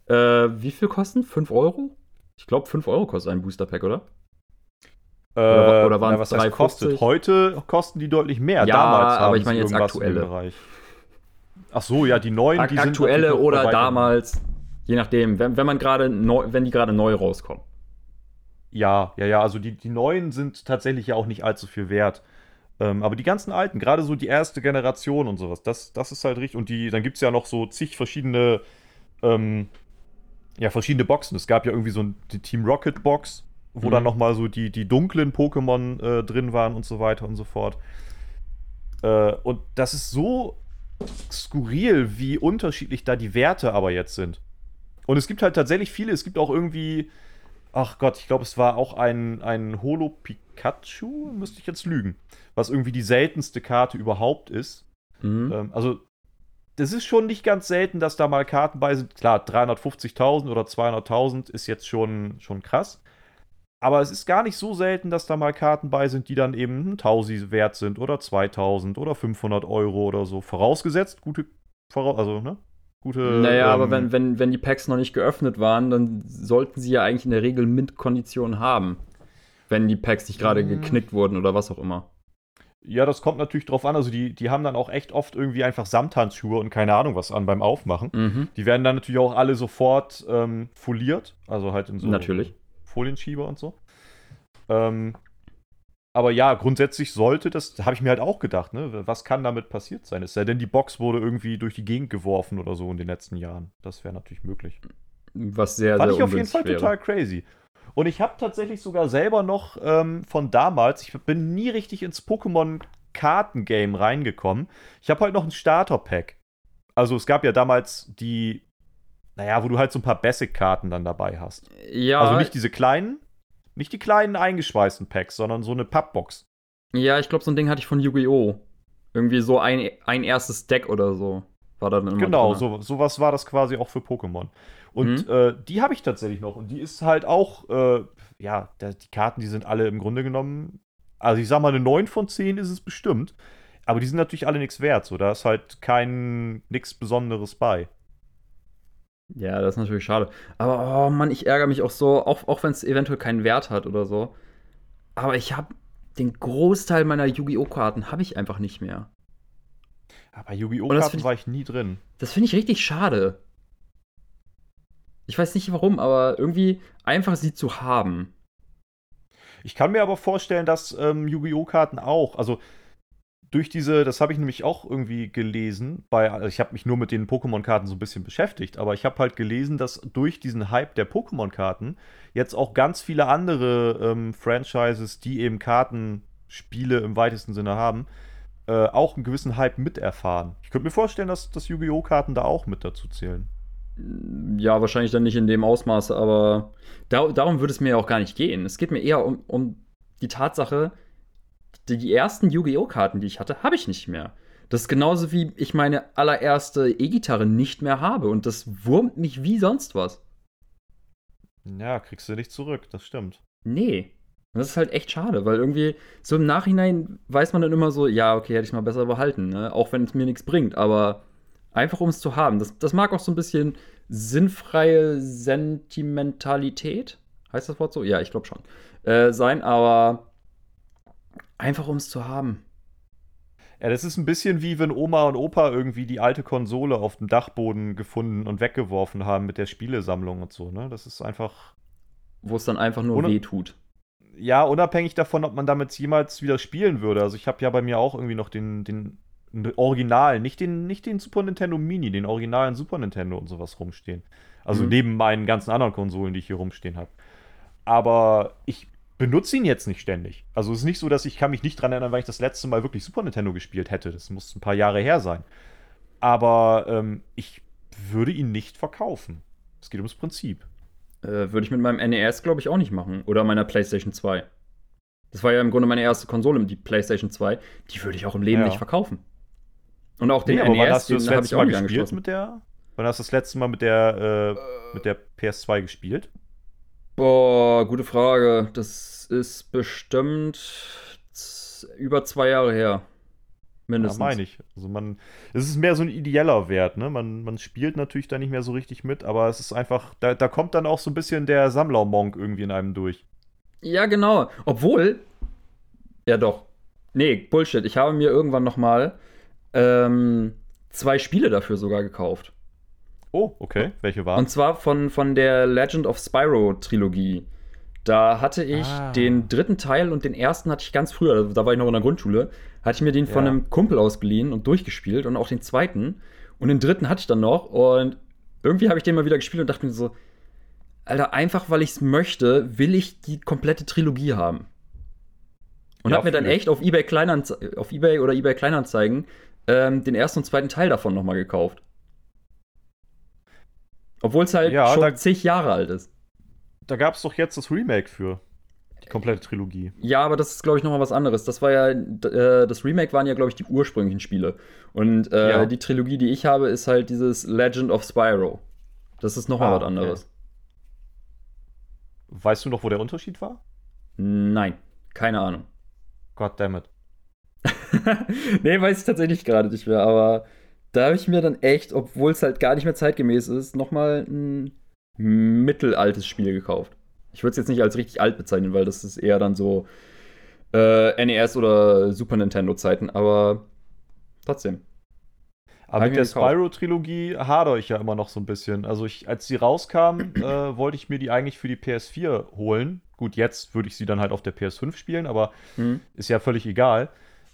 äh, wie viel kosten? 5 Euro? Ich glaube, 5 Euro kostet ein Booster Pack, oder? Oder, oder waren es 3,50? kostet? Heute kosten die deutlich mehr. Ja, Damals aber ich meine jetzt aktuelle. Ach so, ja, die neuen, Ak die aktuelle sind oder damals, je nachdem, wenn, wenn man gerade wenn die gerade neu rauskommen. Ja, ja, ja, also die, die neuen sind tatsächlich ja auch nicht allzu viel wert. Ähm, aber die ganzen alten, gerade so die erste Generation und sowas, das, das ist halt richtig. Und die, dann gibt es ja noch so zig verschiedene, ähm, ja, verschiedene Boxen. Es gab ja irgendwie so die Team Rocket Box, wo mhm. dann nochmal so die, die dunklen Pokémon äh, drin waren und so weiter und so fort. Äh, und das ist so skurril, wie unterschiedlich da die Werte aber jetzt sind. Und es gibt halt tatsächlich viele, es gibt auch irgendwie, ach Gott, ich glaube, es war auch ein, ein Holo Pikachu, müsste ich jetzt lügen, was irgendwie die seltenste Karte überhaupt ist. Mhm. Ähm, also, das ist schon nicht ganz selten, dass da mal Karten bei sind. Klar, 350.000 oder 200.000 ist jetzt schon, schon krass. Aber es ist gar nicht so selten, dass da mal Karten bei sind, die dann eben 1000 wert sind oder 2000 oder 500 Euro oder so. Vorausgesetzt, gute, also, ne? Gute. Naja, ähm, aber wenn, wenn, wenn die Packs noch nicht geöffnet waren, dann sollten sie ja eigentlich in der Regel MINT-Konditionen haben. Wenn die Packs nicht gerade mhm. geknickt wurden oder was auch immer. Ja, das kommt natürlich drauf an. Also, die, die haben dann auch echt oft irgendwie einfach Samthandschuhe und keine Ahnung was an beim Aufmachen. Mhm. Die werden dann natürlich auch alle sofort ähm, foliert. Also halt in so. Natürlich Folienschieber und so. Ähm, aber ja, grundsätzlich sollte das, habe ich mir halt auch gedacht, ne? Was kann damit passiert sein? Es sei denn, die Box wurde irgendwie durch die Gegend geworfen oder so in den letzten Jahren. Das wäre natürlich möglich. Was sehr, Fand sehr ich auf jeden Fall wäre. total crazy. Und ich habe tatsächlich sogar selber noch ähm, von damals, ich bin nie richtig ins Pokémon-Kartengame reingekommen. Ich habe halt noch ein Starter-Pack. Also es gab ja damals die naja, wo du halt so ein paar Basic-Karten dann dabei hast. Ja. Also nicht diese kleinen, nicht die kleinen eingeschweißten Packs, sondern so eine Pappbox. Ja, ich glaube, so ein Ding hatte ich von Yu-Gi-Oh! Irgendwie so ein, ein erstes Deck oder so war da dann immer Genau, so, sowas war das quasi auch für Pokémon. Und mhm. äh, die habe ich tatsächlich noch. Und die ist halt auch, äh, ja, der, die Karten, die sind alle im Grunde genommen, also ich sag mal, eine 9 von 10 ist es bestimmt. Aber die sind natürlich alle nichts wert. So, da ist halt kein nichts Besonderes bei. Ja, das ist natürlich schade. Aber oh Mann, ich ärgere mich auch so, auch, auch wenn es eventuell keinen Wert hat oder so. Aber ich habe den Großteil meiner Yu-Gi-Oh! Karten habe ich einfach nicht mehr. Aber Yu-Gi-Oh! Karten war ich nie drin. Das finde ich richtig schade. Ich weiß nicht warum, aber irgendwie einfach sie zu haben. Ich kann mir aber vorstellen, dass ähm, Yu-Gi-Oh! Karten auch, also durch diese, das habe ich nämlich auch irgendwie gelesen, bei, also ich habe mich nur mit den Pokémon-Karten so ein bisschen beschäftigt, aber ich habe halt gelesen, dass durch diesen Hype der Pokémon-Karten jetzt auch ganz viele andere ähm, Franchises, die eben Kartenspiele im weitesten Sinne haben, äh, auch einen gewissen Hype miterfahren. Ich könnte mir vorstellen, dass, dass Yu-Gi-Oh! Karten da auch mit dazu zählen. Ja, wahrscheinlich dann nicht in dem Ausmaß, aber da, darum würde es mir auch gar nicht gehen. Es geht mir eher um, um die Tatsache, die, die ersten Yu-Gi-Oh! Karten, die ich hatte, habe ich nicht mehr. Das ist genauso wie ich meine allererste E-Gitarre nicht mehr habe und das wurmt mich wie sonst was. Ja, kriegst du nicht zurück, das stimmt. Nee. Das ist halt echt schade, weil irgendwie so im Nachhinein weiß man dann immer so, ja, okay, hätte ich mal besser behalten, ne? auch wenn es mir nichts bringt, aber Einfach um es zu haben. Das, das mag auch so ein bisschen sinnfreie Sentimentalität. Heißt das Wort so? Ja, ich glaube schon. Äh, sein, aber einfach um es zu haben. Ja, das ist ein bisschen wie wenn Oma und Opa irgendwie die alte Konsole auf dem Dachboden gefunden und weggeworfen haben mit der Spielesammlung und so, ne? Das ist einfach. Wo es dann einfach nur weh tut. Ja, unabhängig davon, ob man damit jemals wieder spielen würde. Also ich habe ja bei mir auch irgendwie noch den, den, den Original, nicht den, nicht den Super Nintendo Mini, den originalen Super Nintendo und sowas rumstehen. Also Mhm. neben meinen ganzen anderen Konsolen, die ich hier rumstehen habe. Aber ich benutze ihn jetzt nicht ständig. Also es ist nicht so, dass ich kann mich nicht dran erinnern, weil ich das letzte Mal wirklich Super Nintendo gespielt hätte. Das muss ein paar Jahre her sein. Aber ähm, ich würde ihn nicht verkaufen. Es geht ums Prinzip. Äh, Würde ich mit meinem NES, glaube ich, auch nicht machen. Oder meiner PlayStation 2. Das war ja im Grunde meine erste Konsole, die PlayStation 2. Die würde ich auch im Leben Ja. nicht verkaufen. Und auch den Nee, NES, hast du das habe letzte ich auch Mal gespielt mit der? Wann hast du das letzte Mal mit der, äh, mit der PS2 gespielt? Boah, gute Frage. Das ist bestimmt über zwei Jahre her. Mindestens. Ja, meine ich. Also man, es ist mehr so ein ideeller Wert, ne? Man, man spielt natürlich da nicht mehr so richtig mit, aber es ist einfach, da, da kommt dann auch so ein bisschen der Sammlermonk irgendwie in einem durch. Ja, genau. Obwohl. Ja, doch. Nee, Bullshit. Ich habe mir irgendwann noch mal ähm, zwei Spiele dafür sogar gekauft. Oh, okay. Welche waren? Und zwar von, von der Legend of Spyro Trilogie. Da hatte ich Ah. den dritten Teil und den ersten hatte ich ganz früher, also da war ich noch in der Grundschule, hatte ich mir den von Ja. einem Kumpel ausgeliehen und durchgespielt und auch den zweiten. Und den dritten hatte ich dann noch und irgendwie habe ich den mal wieder gespielt und dachte mir so, Alter, einfach weil ich es möchte, will ich die komplette Trilogie haben. Und Ja, habe mir dann echt auf eBay, Kleinanze auf eBay oder eBay Kleinanzeigen ähm, den ersten und zweiten Teil davon nochmal gekauft. Obwohl es halt Ja, schon da- zig Jahre alt ist. Da gab es doch jetzt das Remake für. Die komplette Trilogie. Ja, aber das ist, glaube ich, nochmal was anderes. Das war ja, äh, das Remake waren ja, glaube ich, die ursprünglichen Spiele. Und äh, Ja. die Trilogie, die ich habe, ist halt dieses Legend of Spyro. Das ist nochmal Ah, was okay. anderes. Weißt du noch, wo der Unterschied war? Nein, keine Ahnung. Goddammit. nee, weiß ich tatsächlich gerade nicht mehr, aber da habe ich mir dann echt, obwohl es halt gar nicht mehr zeitgemäß ist, nochmal ein mittelaltes Spiel gekauft. Ich würde es jetzt nicht als richtig alt bezeichnen, weil das ist eher dann so äh, NES oder Super Nintendo Zeiten, aber trotzdem. Aber mit der. Spyro-Trilogie hadere ich ja immer noch so ein bisschen. Also ich, als die rauskam, äh, wollte ich mir die eigentlich für die PS4 holen. Gut, jetzt würde ich sie dann halt auf der PS5 spielen, aber Hm. ist ja völlig egal.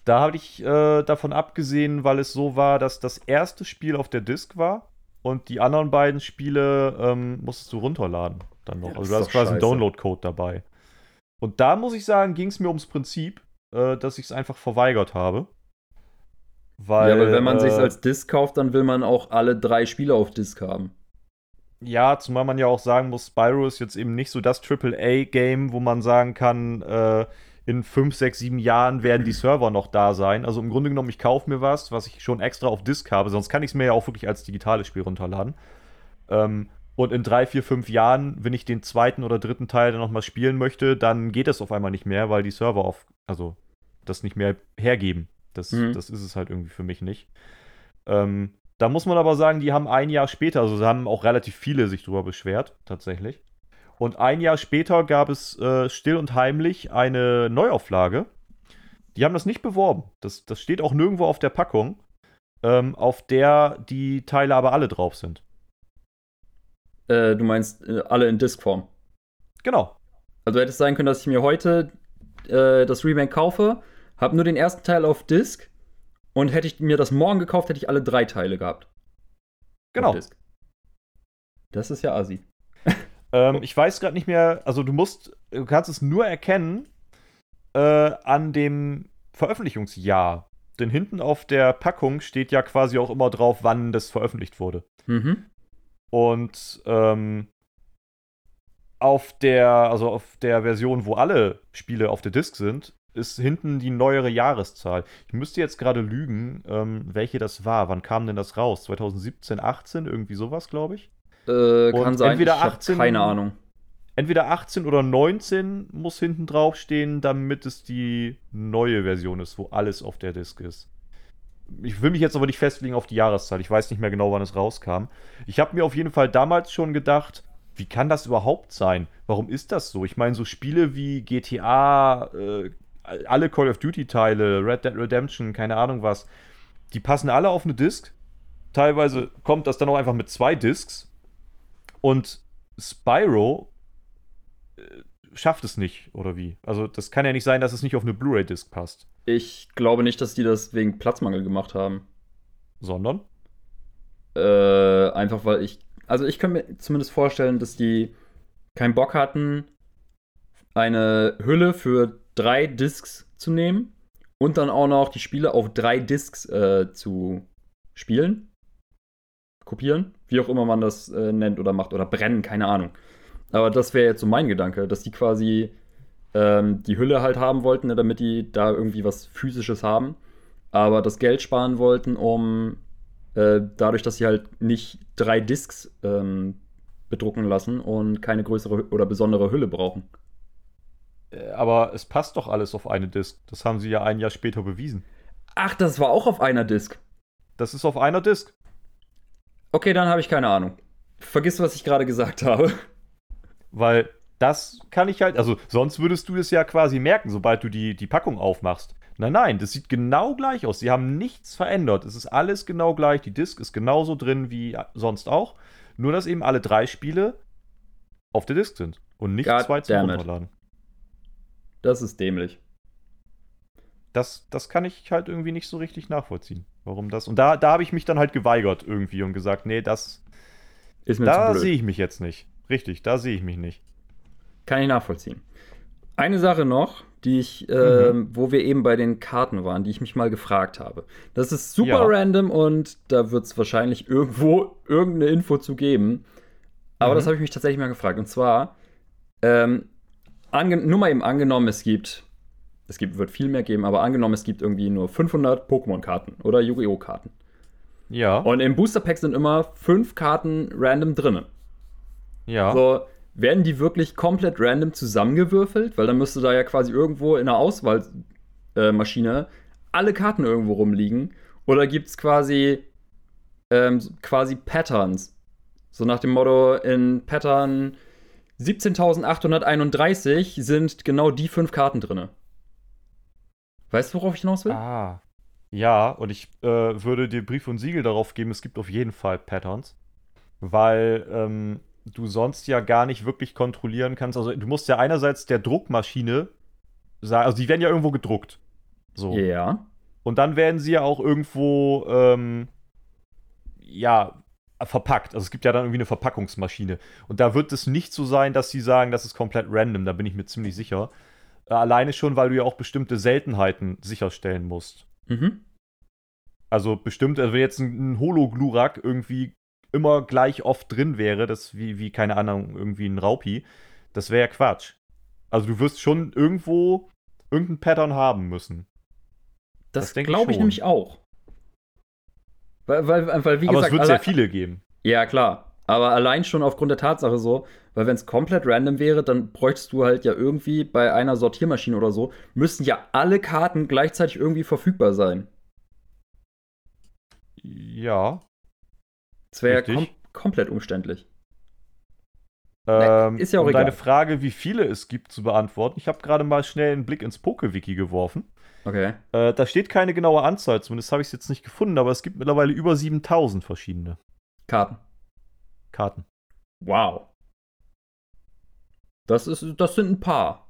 Da habe ich äh, davon abgesehen, weil es so war, dass das erste Spiel auf der Disc war und die anderen beiden Spiele ähm, musstest du runterladen dann noch. Ja, also du hast quasi einen. Download-Code dabei. Und da muss ich sagen, ging es mir ums Prinzip, äh, dass ich es einfach verweigert habe. Weil, ja, aber wenn man äh, sich als Disc kauft, dann will man auch alle drei Spiele auf Disc haben. Ja, zumal man ja auch sagen muss, Spyro ist jetzt eben nicht so das AAA-Game, wo man sagen kann, äh, in 5, 6, 7 Jahren werden die Server noch da sein. Also im Grunde genommen, ich kaufe mir was, was ich schon extra auf Disk habe, sonst kann ich es mir ja auch wirklich als digitales Spiel runterladen. Ähm, und in 3, 4, 5 Jahren, wenn ich den zweiten oder dritten Teil dann nochmal spielen möchte, dann geht das auf einmal nicht mehr, weil die Server auf, also das nicht mehr hergeben. Das, Mhm. das ist es halt irgendwie für mich nicht. Ähm, da muss man aber sagen, die haben ein Jahr später, also da haben auch relativ viele sich drüber beschwert, tatsächlich. Und ein Jahr später gab es äh, still und heimlich eine Neuauflage. Die haben das nicht beworben. Das, das steht auch nirgendwo auf der Packung, ähm, auf der die Teile aber alle drauf sind. Äh, du meinst äh, alle in Disc-Form. Genau. Also hätte es sein können, dass ich mir heute äh, das Remake kaufe, habe nur den ersten Teil auf Disc und hätte ich mir das morgen gekauft, hätte ich alle drei Teile gehabt. Genau. Das ist ja assi. Ähm, ich weiß gerade nicht mehr, also du musst, du kannst es nur erkennen äh, an dem Veröffentlichungsjahr. Denn hinten auf der Packung steht ja quasi auch immer drauf, wann das veröffentlicht wurde. Mhm. Und ähm, auf der, also auf der Version, wo alle Spiele auf der Disk sind, ist hinten die neuere Jahreszahl. Ich müsste jetzt gerade lügen, ähm, welche das war. Wann kam denn das raus? 2017, 18, irgendwie sowas, glaube ich. Äh, kann sein, entweder ich hab 18 keine Ahnung. Entweder 18 oder 19 muss hinten drauf stehen, damit es die neue Version ist, wo alles auf der Disk ist. ich will mich jetzt aber nicht festlegen auf die Jahreszeit. Ich weiß nicht mehr genau, wann es rauskam. Ich habe mir auf jeden Fall damals schon gedacht, wie kann das überhaupt sein? Warum ist das so? Ich meine, so Spiele wie GTA, äh, alle Call of Duty-Teile, Red Dead Redemption, keine Ahnung was, die passen alle auf eine Disk. Teilweise kommt das dann auch einfach mit zwei Disks. Und Spyro äh, schafft es nicht, oder wie? Also, das kann ja nicht sein, dass es nicht auf eine Blu-ray-Disc passt. Ich glaube nicht, dass die das wegen Platzmangel gemacht haben. Sondern? Äh, einfach weil ich. Also, ich kann mir zumindest vorstellen, dass die keinen Bock hatten, eine Hülle für drei Discs zu nehmen und dann auch noch die Spiele auf drei Discs äh, zu spielen. Kopieren, wie auch immer man das äh, nennt oder macht, oder brennen, keine Ahnung. Aber das wäre jetzt so mein Gedanke, dass die quasi ähm, die Hülle halt haben wollten, ne, damit die da irgendwie was Physisches haben, aber das Geld sparen wollten, um äh, dadurch, dass sie halt nicht drei Discs ähm, bedrucken lassen und keine größere oder besondere Hülle brauchen. Äh, aber es passt doch alles auf eine Disk. Das haben sie ja ein Jahr später bewiesen. Ach, das war auch auf einer Disk. Das ist auf einer Disk. Okay, dann habe ich keine Ahnung. Vergiss, was ich gerade gesagt habe. Weil das kann ich halt, also sonst würdest du es ja quasi merken, sobald du die, die Packung aufmachst. Nein, nein, das sieht genau gleich aus. Sie haben nichts verändert. Es ist alles genau gleich. Die Disk ist genauso drin wie sonst auch. Nur, dass eben alle drei Spiele auf der Disk sind und nicht God zwei zum. Runterladen. Das ist dämlich. Das, das kann ich halt irgendwie nicht so richtig nachvollziehen. Warum das? Und da, da habe ich mich dann halt geweigert irgendwie und gesagt, nee, das, Ist mir da sehe ich mich jetzt nicht. Richtig, da sehe ich mich nicht. Kann ich nachvollziehen. Eine Sache noch, die ich, ähm, Mhm. wo wir eben bei den Karten waren, die ich mich mal gefragt habe. Das ist super Ja. random und da wird es wahrscheinlich irgendwo irgendeine Info zu geben. Aber Mhm. das habe ich mich tatsächlich mal gefragt. Und zwar, ähm, nur mal eben angenommen, es gibt, es gibt, wird viel mehr geben, aber angenommen, es gibt irgendwie nur 500 Pokémon-Karten oder Yu-Gi-Oh! Karten. Ja, Und im Booster Pack sind immer fünf Karten random drinne. ja. So, werden die wirklich komplett random zusammengewürfelt? Weil dann müsste da ja quasi irgendwo in der Auswahlmaschine äh, alle Karten irgendwo rumliegen. Oder gibt es quasi, ähm, quasi Patterns? So nach dem Motto, in Pattern 17.831 sind genau die fünf Karten drinne. Weißt du, worauf ich hinaus will? Ah. Ja, und ich äh, würde dir Brief und Siegel darauf geben, es gibt auf jeden Fall Patterns. Weil ähm, du sonst ja gar nicht wirklich kontrollieren kannst. Also du musst ja einerseits der Druckmaschine sagen, also die werden ja irgendwo gedruckt. So. Ja. Und dann werden sie ja auch irgendwo, ähm, ja, verpackt. Also es gibt ja dann irgendwie eine Verpackungsmaschine. Und da wird es nicht so sein, dass sie sagen, das ist komplett random. Da bin ich mir ziemlich sicher. Äh, Alleine schon, weil du ja auch bestimmte Seltenheiten sicherstellen musst. Mhm. Also bestimmt, also wenn jetzt ein, ein Holo-Glurak irgendwie immer gleich oft drin wäre, das wie, wie, keine Ahnung, irgendwie ein Raupi, das wäre ja Quatsch. Also du wirst schon irgendwo irgendein Pattern haben müssen. Das, Das ich glaube ich schon. nämlich auch. Weil, weil, weil wie Aber gesagt, es wird sehr viele geben. Ja, klar. Aber allein schon aufgrund der Tatsache so, weil wenn es komplett random wäre, dann bräuchtest du halt ja irgendwie bei einer Sortiermaschine oder so, müssten ja alle Karten gleichzeitig irgendwie verfügbar sein. Ja. Das wäre ja kom komplett umständlich. Ähm, ist ja auch um egal. deine Frage, wie viele es gibt, zu beantworten. Ich habe gerade mal schnell einen Blick ins Poke-Wiki geworfen. Okay. Äh, da steht keine genaue Anzahl, zumindest habe ich es jetzt nicht gefunden, aber es gibt mittlerweile über 7000 verschiedene Karten. Karten. Wow. Das, ist, das sind ein paar.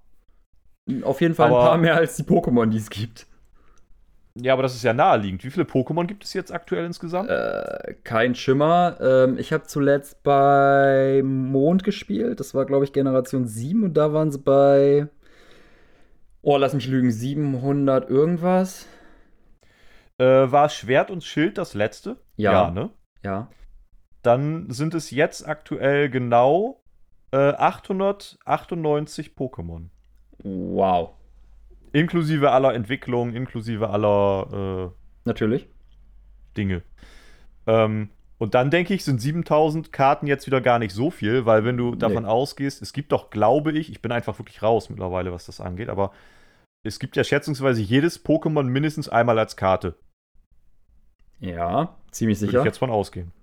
Auf jeden Fall Aber- ein paar mehr als die Pokémon, die es gibt. Ja, aber das ist ja naheliegend. Wie viele Pokémon gibt es jetzt aktuell insgesamt? Äh, kein Schimmer. Ähm, ich habe zuletzt bei Mond gespielt. Das war, glaube ich, Generation 7 und da waren sie bei. Oh, lass mich lügen, 700 irgendwas. Äh, war Schwert und Schild das letzte? Ja. ne? Ja. Dann sind es jetzt aktuell genau äh, 898 Pokémon. Wow. Inklusive aller Entwicklungen, inklusive aller Natürlich. äh, Dinge. Ähm, und dann denke ich, sind 7000 Karten jetzt wieder gar nicht so viel, weil wenn du davon ausgehst, es gibt doch, glaube ich, ich bin einfach wirklich raus mittlerweile, was das angeht, aber es gibt ja schätzungsweise jedes Pokémon mindestens einmal als Karte. Ja, ziemlich Würde sicher. ich jetzt von ausgehen.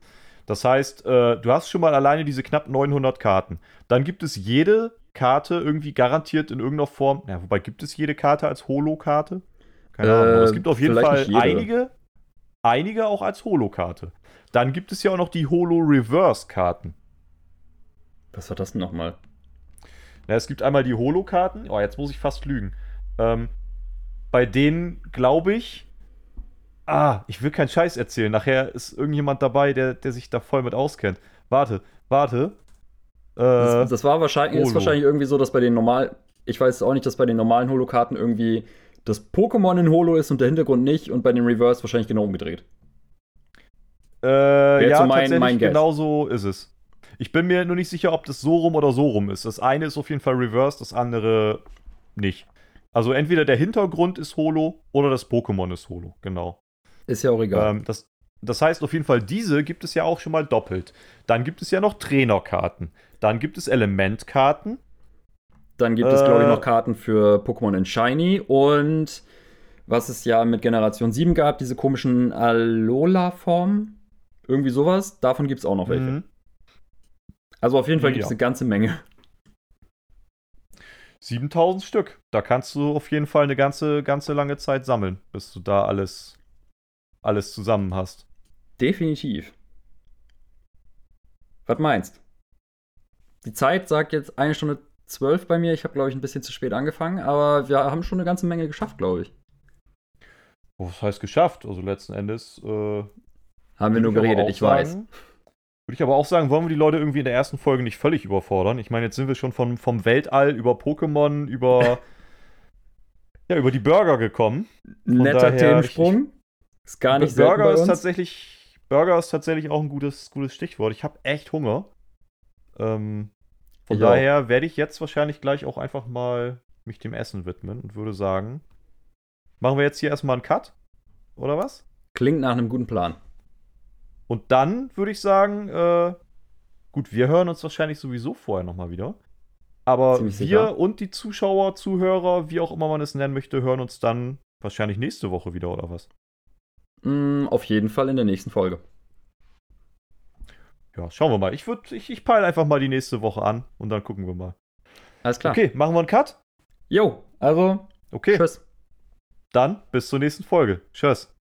Das heißt, äh, du hast schon mal alleine diese knapp 900 Karten. Dann gibt es jede Karte irgendwie garantiert in irgendeiner Form. Ja, wobei gibt es jede Karte als Holo-Karte? Keine Ahnung. Aber Äh, es gibt auf jeden Fall einige, einige auch als Holo-Karte. Dann gibt es ja auch noch die Holo-Reverse-Karten. Was war das denn nochmal? Ja, es gibt einmal die Holo-Karten. Oh, jetzt muss ich fast lügen. Ähm, bei denen glaube ich. Ah, ich will keinen Scheiß erzählen. Nachher ist irgendjemand dabei, der, der sich da voll mit auskennt. Warte, warte. Äh, Das, das war wahrscheinlich, ist wahrscheinlich irgendwie so, dass bei den normalen, ich weiß auch nicht, dass bei den normalen Holo-Karten irgendwie das Pokémon in Holo ist und der Hintergrund nicht und bei den Reverse wahrscheinlich genau umgedreht. äh, jetzt ja, so mein- tatsächlich, mein genau so ist es. Ich bin mir nur nicht sicher, ob das so rum oder so rum ist. Das eine ist auf jeden Fall Reverse, das andere nicht. Also entweder der Hintergrund ist Holo oder das Pokémon ist Holo, genau. Ist ja auch egal. Ähm, das, das heißt auf jeden Fall, diese gibt es ja auch schon mal doppelt. Dann gibt es ja noch Trainerkarten. Dann gibt es Elementkarten. Dann gibt es, glaube ich, äh, noch Karten für Pokémon in Shiny und was es ja mit Generation 7 gab, diese komischen Alola-Formen. Irgendwie sowas. Davon gibt es auch noch welche. Mhm. Also auf jeden Fall gibt es Ja. eine ganze Menge. 7000 Stück. Da kannst du auf jeden Fall eine ganze, ganze lange Zeit sammeln, bis du da alles, alles zusammen hast. Definitiv. Was meinst? Die Zeit sagt jetzt eine Stunde zwölf bei mir. Ich habe, glaube ich, ein bisschen zu spät angefangen, aber wir haben schon eine ganze Menge geschafft, glaube ich. Oh, Was heißt geschafft? Also letzten Endes. Äh, Haben wir nur geredet, ich weiß. sagen- Würde ich aber auch sagen, wollen wir die Leute irgendwie in der ersten Folge nicht völlig überfordern? Ich meine, jetzt sind wir schon von, vom Weltall über Pokémon, über. ja, über die Burger gekommen. Netter daher, Themensprung. Ist gar nicht Burger ist tatsächlich. Burger ist tatsächlich auch ein gutes, gutes Stichwort. Ich habe echt Hunger. Ähm, von auch. daher werde ich jetzt wahrscheinlich gleich auch einfach mal mich dem Essen widmen und würde sagen, machen wir jetzt hier erstmal einen Cut? Oder was? Klingt nach einem guten Plan. Und dann würde ich sagen, äh, gut, wir hören uns wahrscheinlich sowieso vorher nochmal wieder. Aber Ziemlich wir sicher. und die Zuschauer, Zuhörer, wie auch immer man es nennen möchte, hören uns dann wahrscheinlich nächste Woche wieder, oder was? Mm, auf jeden Fall in der nächsten Folge. Ja, schauen wir mal. Ich, würd, ich, ich peile einfach mal die nächste Woche an und dann gucken wir mal. Alles klar. Okay, machen wir einen Cut? Jo, also, Okay, tschüss. dann bis zur nächsten Folge. Tschüss.